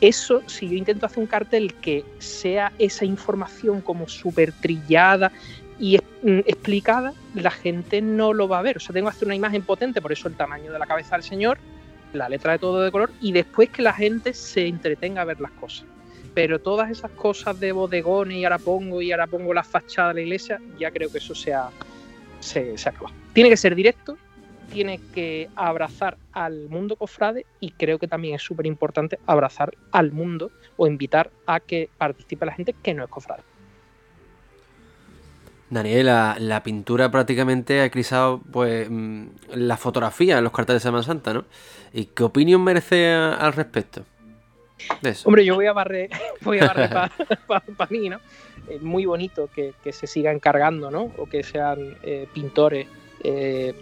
eso, si yo intento hacer un cartel que sea esa información como súper trillada y explicada, la gente no lo va a ver. O sea, tengo que hacer una imagen potente, por eso el tamaño de la cabeza del Señor, la letra de todo de color, y después que la gente se entretenga a ver las cosas. Pero todas esas cosas de bodegones y ahora pongo y ahora pongo la fachada de la iglesia, ya creo que eso se ha, se, se. Tiene que ser directo, tiene que abrazar al mundo cofrade y creo que también es súper importante abrazar al mundo o invitar a que participe la gente que no es cofrade. Daniel, la, la pintura prácticamente ha eclipsado pues, mm, la fotografía en los carteles de Semana Santa, ¿no? ¿Y qué opinión merece a- al respecto? De eso. Hombre, yo voy a barrer, voy a barrer para mí, ¿no? Es muy bonito que, que se siga encargando, ¿no? O que sean eh, pintores, eh,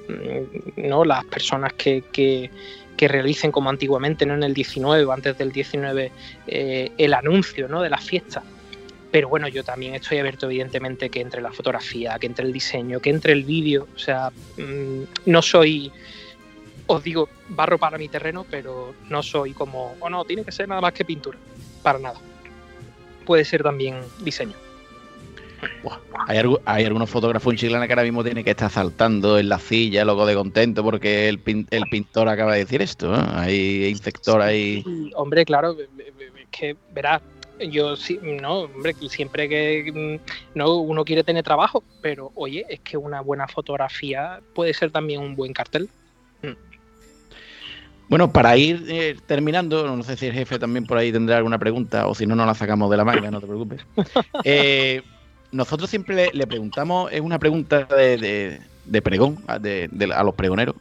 ¿no? Las personas que, que- que realicen como antiguamente, ¿no? En el 19 o antes del 19, eh, el anuncio, ¿no? De las fiestas. Pero bueno, yo también estoy abierto, evidentemente, que entre la fotografía, que entre el diseño, que entre el vídeo. O sea, mm, no soy os digo, barro para mi terreno, pero no soy como, o no, tiene que ser nada más que pintura, para nada. Puede ser también diseño. Hay, algu- hay algunos fotógrafos en Chiclana que ahora mismo tienen que estar saltando en la silla, loco de contento, porque el, pin- el pintor acaba de decir esto. ¿no? Hay inspector ahí. Y, hombre, claro, es que verás, yo sí, no, hombre, siempre que mm, no uno quiere tener trabajo, pero oye, es que una buena fotografía puede ser también un buen cartel. Bueno, para ir eh, terminando, no sé si el jefe también por ahí tendrá alguna pregunta, o si no, no la sacamos de la manga, no te preocupes. Eh, nosotros siempre le, le preguntamos, es una pregunta de, de- de pregón a, de- de- a los pregoneros,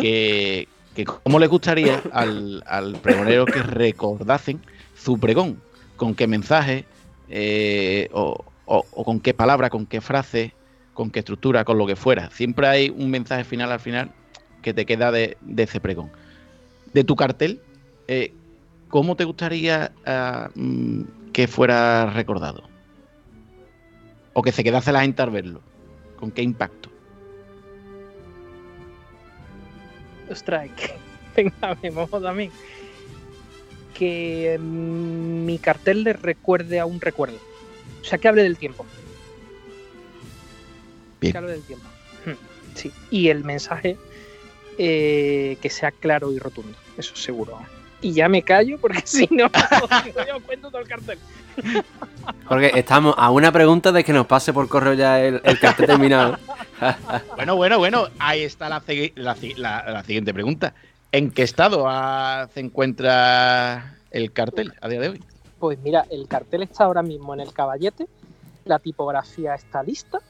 que, que cómo les gustaría al, al pregonero que recordasen su pregón, con qué mensaje, eh, o, con qué palabra, con qué frase, con qué estructura, con lo que fuera. Siempre hay un mensaje final al final que te queda de, ese pregón. De tu cartel, eh, ¿cómo te gustaría ah, mm, que fuera recordado? O que se quedase la gente al verlo. ¿Con qué impacto? Que venga, me mojo también. Que mm, mi cartel le recuerde a un recuerdo. O sea, que hable del tiempo. Bien. Que hable del tiempo. Hmm, Sí. Y el mensaje eh, que sea claro y rotundo. Eso seguro. Y ya me callo porque si no, yo cuento todo el cartel. Porque estamos a una pregunta de que nos pase por correo ya el, el cartel terminado. Bueno, bueno, bueno, ahí está la- la siguiente pregunta. ¿En qué estado se encuentra el cartel a día de hoy? Pues mira, el cartel está ahora mismo en el caballete, la tipografía está lista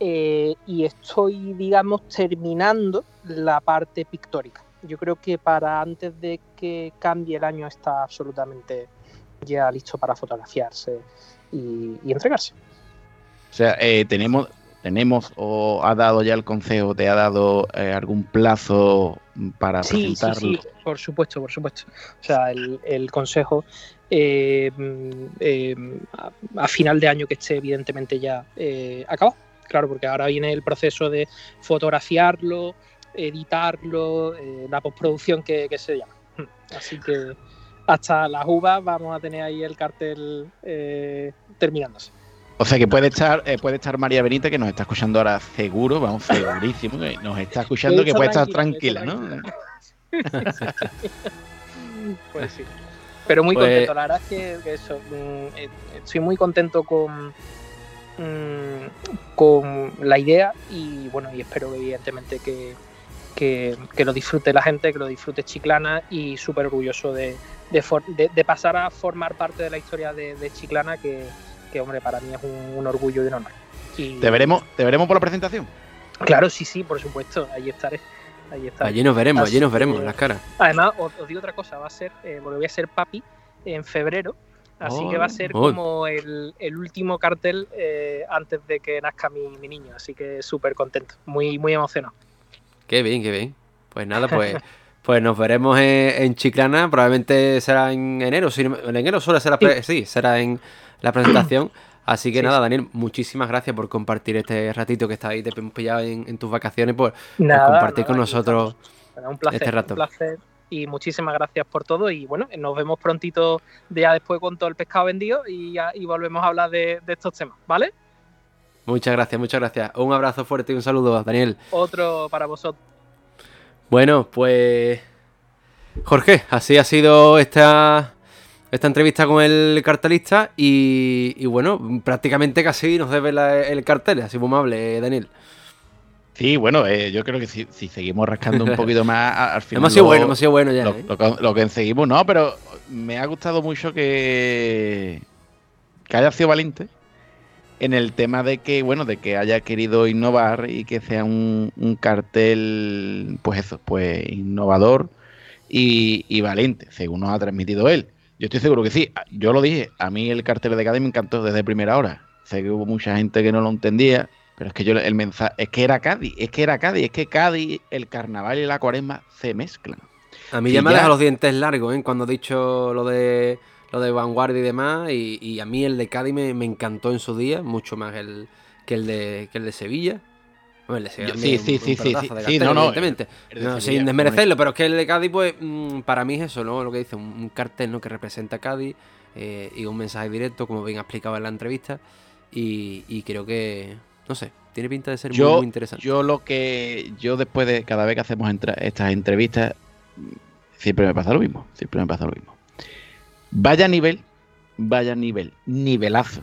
eh, y estoy, digamos, terminando la parte pictórica. Yo creo que para antes de que cambie el año está absolutamente ya listo para fotografiarse y, y entregarse. O sea, eh, tenemos, tenemos o ha dado ya el consejo, te ha dado eh, algún plazo para Sí, sí, presentarlo? sí, por supuesto, por supuesto. O sea, el, el consejo eh, mm, eh, a, final de año que esté evidentemente ya eh, acabado. Claro, porque ahora viene el proceso de fotografiarlo, editarlo, la postproducción que, que se llama. Mm, Así que hasta las uvas vamos a tener ahí el cartel eh, terminándose. O sea que puede estar, eh, puede estar María Benítez, que nos está escuchando ahora seguro, vamos, segurísimo, que nos está escuchando, que puede estar tranquila, ¿no? Pues sí. Pero muy Pues- contento, la verdad es que, que eso, mm, eh, estoy muy contento con, mm, con la idea y bueno, y espero evidentemente que, que, que lo disfrute la gente, que lo disfrute Chiclana y súper orgulloso de, de, for- de- de pasar a formar parte de la historia de, de Chiclana, que, que, hombre, para mí es un, un orgullo y un honor. Y- ¿Te veremos, ¿Te veremos por la presentación? Claro, sí, sí, por supuesto, ahí estaré. Ahí estaré. Allí nos veremos, allí nos veremos que- las caras. Además, os, os digo otra cosa, va a ser, eh, porque voy a ser papi en febrero, así que va a ser Oh. como el, el último cartel eh, antes de que nazca mi, mi niño, así que súper contento, muy, muy emocionado. Qué bien, qué bien. Pues nada, pues, pues nos veremos en, en Chiclana. Probablemente será en enero. Si en enero suele ser la pre- sí, será en la presentación. Así que Sí, nada. Daniel, muchísimas gracias por compartir este ratito que está ahí, te hemos pillado en, en tus vacaciones, por, por compartir nada, con nosotros un placer, este rato. un placer y muchísimas gracias por todo y bueno, nos vemos prontito ya después con todo el pescado vendido y, ya- y volvemos a hablar de, de estos temas, ¿vale? Muchas gracias, muchas gracias. Un abrazo fuerte y un saludo, Daniel. Otro para vosotros. Bueno, pues. Jorge, así ha sido esta, esta entrevista con el cartelista. Y, y bueno, prácticamente casi nos debe la- el cartel. Así muy amable, Daniel. Sí, bueno, eh, yo creo que si, si seguimos rascando un poquito más, al final. Hemos sido lo- bueno, hemos sido bueno ya. Lo, ¿eh? lo que- lo que seguimos, no, pero me ha gustado mucho que, que haya sido valiente en el tema de que, bueno, de que haya querido innovar y que sea un, un cartel, pues eso, pues innovador y, y valiente, según nos ha transmitido él. Yo estoy seguro que sí. Yo lo dije, a mí el cartel de Cádiz me encantó desde primera hora. Sé que hubo mucha gente que no lo entendía, pero es que yo el mensaje, es que era Cádiz, es que era Cádiz, es que Cádiz, el carnaval y la cuaresma se mezclan. A mí ya me dejado los dientes largos, ¿eh? Cuando he dicho lo de lo de vanguardia y demás. Y, y a mí el de Cádiz me, me encantó en su día, mucho más el, que, el de, que el de Sevilla. Bueno, Yo- sí, es sí, un sí, sí, sí, no, no, evidentemente. No, sin desmerecerlo, pero es que el de Cádiz, pues, mm, para mí es eso, ¿no? Lo que dice, un, cartel ¿no? que representa a Cádiz eh, y un mensaje directo, como bien explicado en la entrevista. Y, y creo que, no sé, tiene pinta de ser muy, yo, muy interesante. yo lo que yo después de cada vez que hacemos entra- estas entrevistas siempre me pasa lo mismo, siempre me pasa lo mismo. Vaya nivel, vaya nivel, nivelazo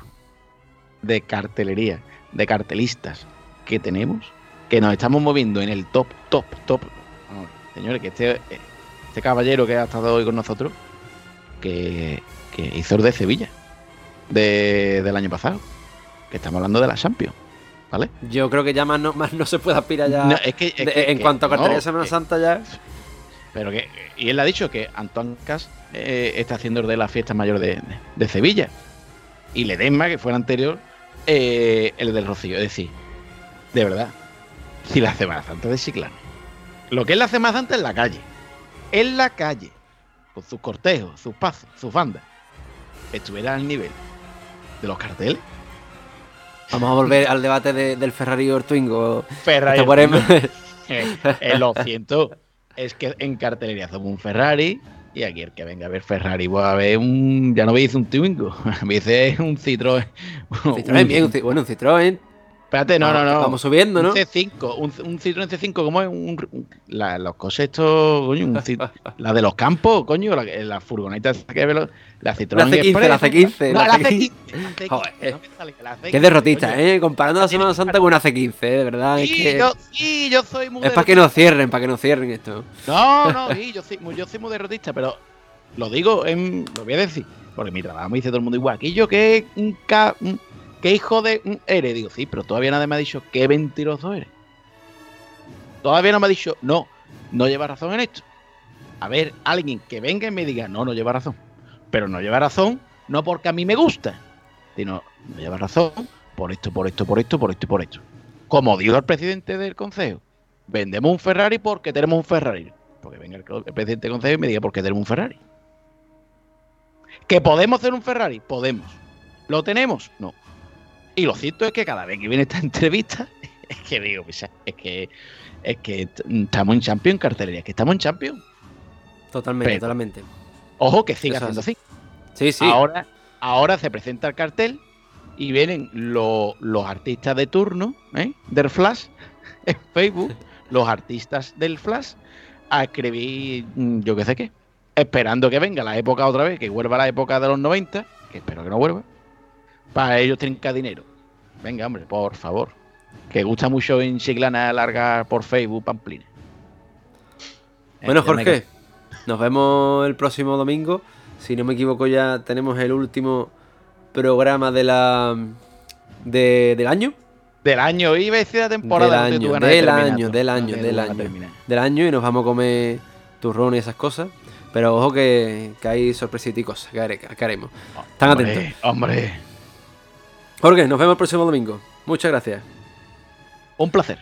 de cartelería, de cartelistas que tenemos, que nos estamos moviendo en el top, top, top. Vamos, señores, que este, este caballero que ha estado hoy con nosotros, que, que hizo el de Sevilla de- del año pasado, que estamos hablando de la Champions, ¿vale? Yo creo que ya más no, más no se puede aspirar ya. No, es que- es de- que- en que- cuanto a cartelería de Semana Santa ya. Pero que, y él ha dicho que Antoine Cas eh, está haciendo el de la fiesta mayor de, de- de Sevilla. Y Ledesma, que fue el anterior, eh, el del Rocío. Es decir, de verdad, si la Semana Santa de Chiclana, lo que es la Semana Santa en la calle, en la calle, con sus cortejos, sus pasos, sus bandas, estuviera al nivel de los carteles. Vamos a volver al debate de- del Ferrari o el Twingo. Ferrari. Eh, eh, lo siento, es que en cartelería somos un Ferrari y aquí el que venga a ver Ferrari va a ver un. Ya no veis un Twingo, veis un Citroën. Citroën, bien, un bueno, un Citroën. Espérate, no, no, no. Vamos subiendo, ¿no? Un C5, un, un Citroën C5, ¿cómo es? Un, un- la- los coches estos, coño, un la de los campos, coño, la, la furgoneta que ve los- la Citroën La C15, la Express. C15. No, la la C15. C15. la C15, Joder, no sale la C15, Qué derrotista, coño. ¿eh? Comparando la Semana Santa con una C15, ¿eh? de verdad. es Sí, que yo, sí, yo soy muy es para que nos cierren, para que nos cierren esto. No, no, sí, yo soy, muy- yo soy muy derrotista, pero lo digo, en, lo voy a decir, porque mi trabajo me dice todo el mundo igual. Aquí yo que un, ca- un- qué hijo de eres, digo, sí, pero todavía nadie me ha dicho qué mentiroso eres. Todavía no me ha dicho, no, no lleva razón en esto. A ver, alguien que venga y me diga, no, no lleva razón. Pero no lleva razón, no porque a mí me gusta, sino no lleva razón por esto, por esto, por esto, por esto y por esto. como dijo el presidente del consejo, vendemos un Ferrari porque tenemos un Ferrari. Porque venga el, el presidente del consejo y me diga por qué tenemos un Ferrari. ¿Que podemos hacer un Ferrari? Podemos. ¿Lo tenemos? No. Y lo cierto es que cada vez que viene esta entrevista, es que digo, pues, es que es que estamos en Champions en cartelería, es que estamos en Champions. Totalmente, Pero- totalmente. Ojo que siga siendo es. así. Sí, sí. Ahora, ahora se presenta el cartel y vienen lo- los artistas de turno ¿eh? del Flash en Facebook, los artistas del Flash, a escribir mm, yo qué sé qué, esperando que venga la época otra vez, que vuelva la época de los 90, que espero que no vuelva, para ellos trinca dinero. Venga, hombre, por favor. Que gusta mucho en Chiclana largar por Facebook pamplines. Bueno, me Jorge, nos vemos el próximo domingo. Si no me equivoco, ya tenemos el último programa de la de- del año. Del año, iba a decir la temporada. del año, del año, del año, del año. Del año y nos vamos a comer turrón y esas cosas. Pero ojo que, que hay sorpresitas y cosas que, haremos. Están atentos. Hombre, Jorge, nos vemos el próximo domingo. Muchas gracias. un placer.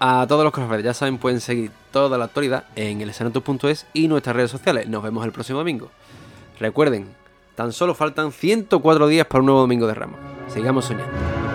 A todos los que ya saben, pueden seguir toda la actualidad en el escenato.es y nuestras redes sociales. Nos vemos el próximo domingo. Recuerden, tan solo faltan 104 días para un nuevo domingo de Ramos. Sigamos soñando.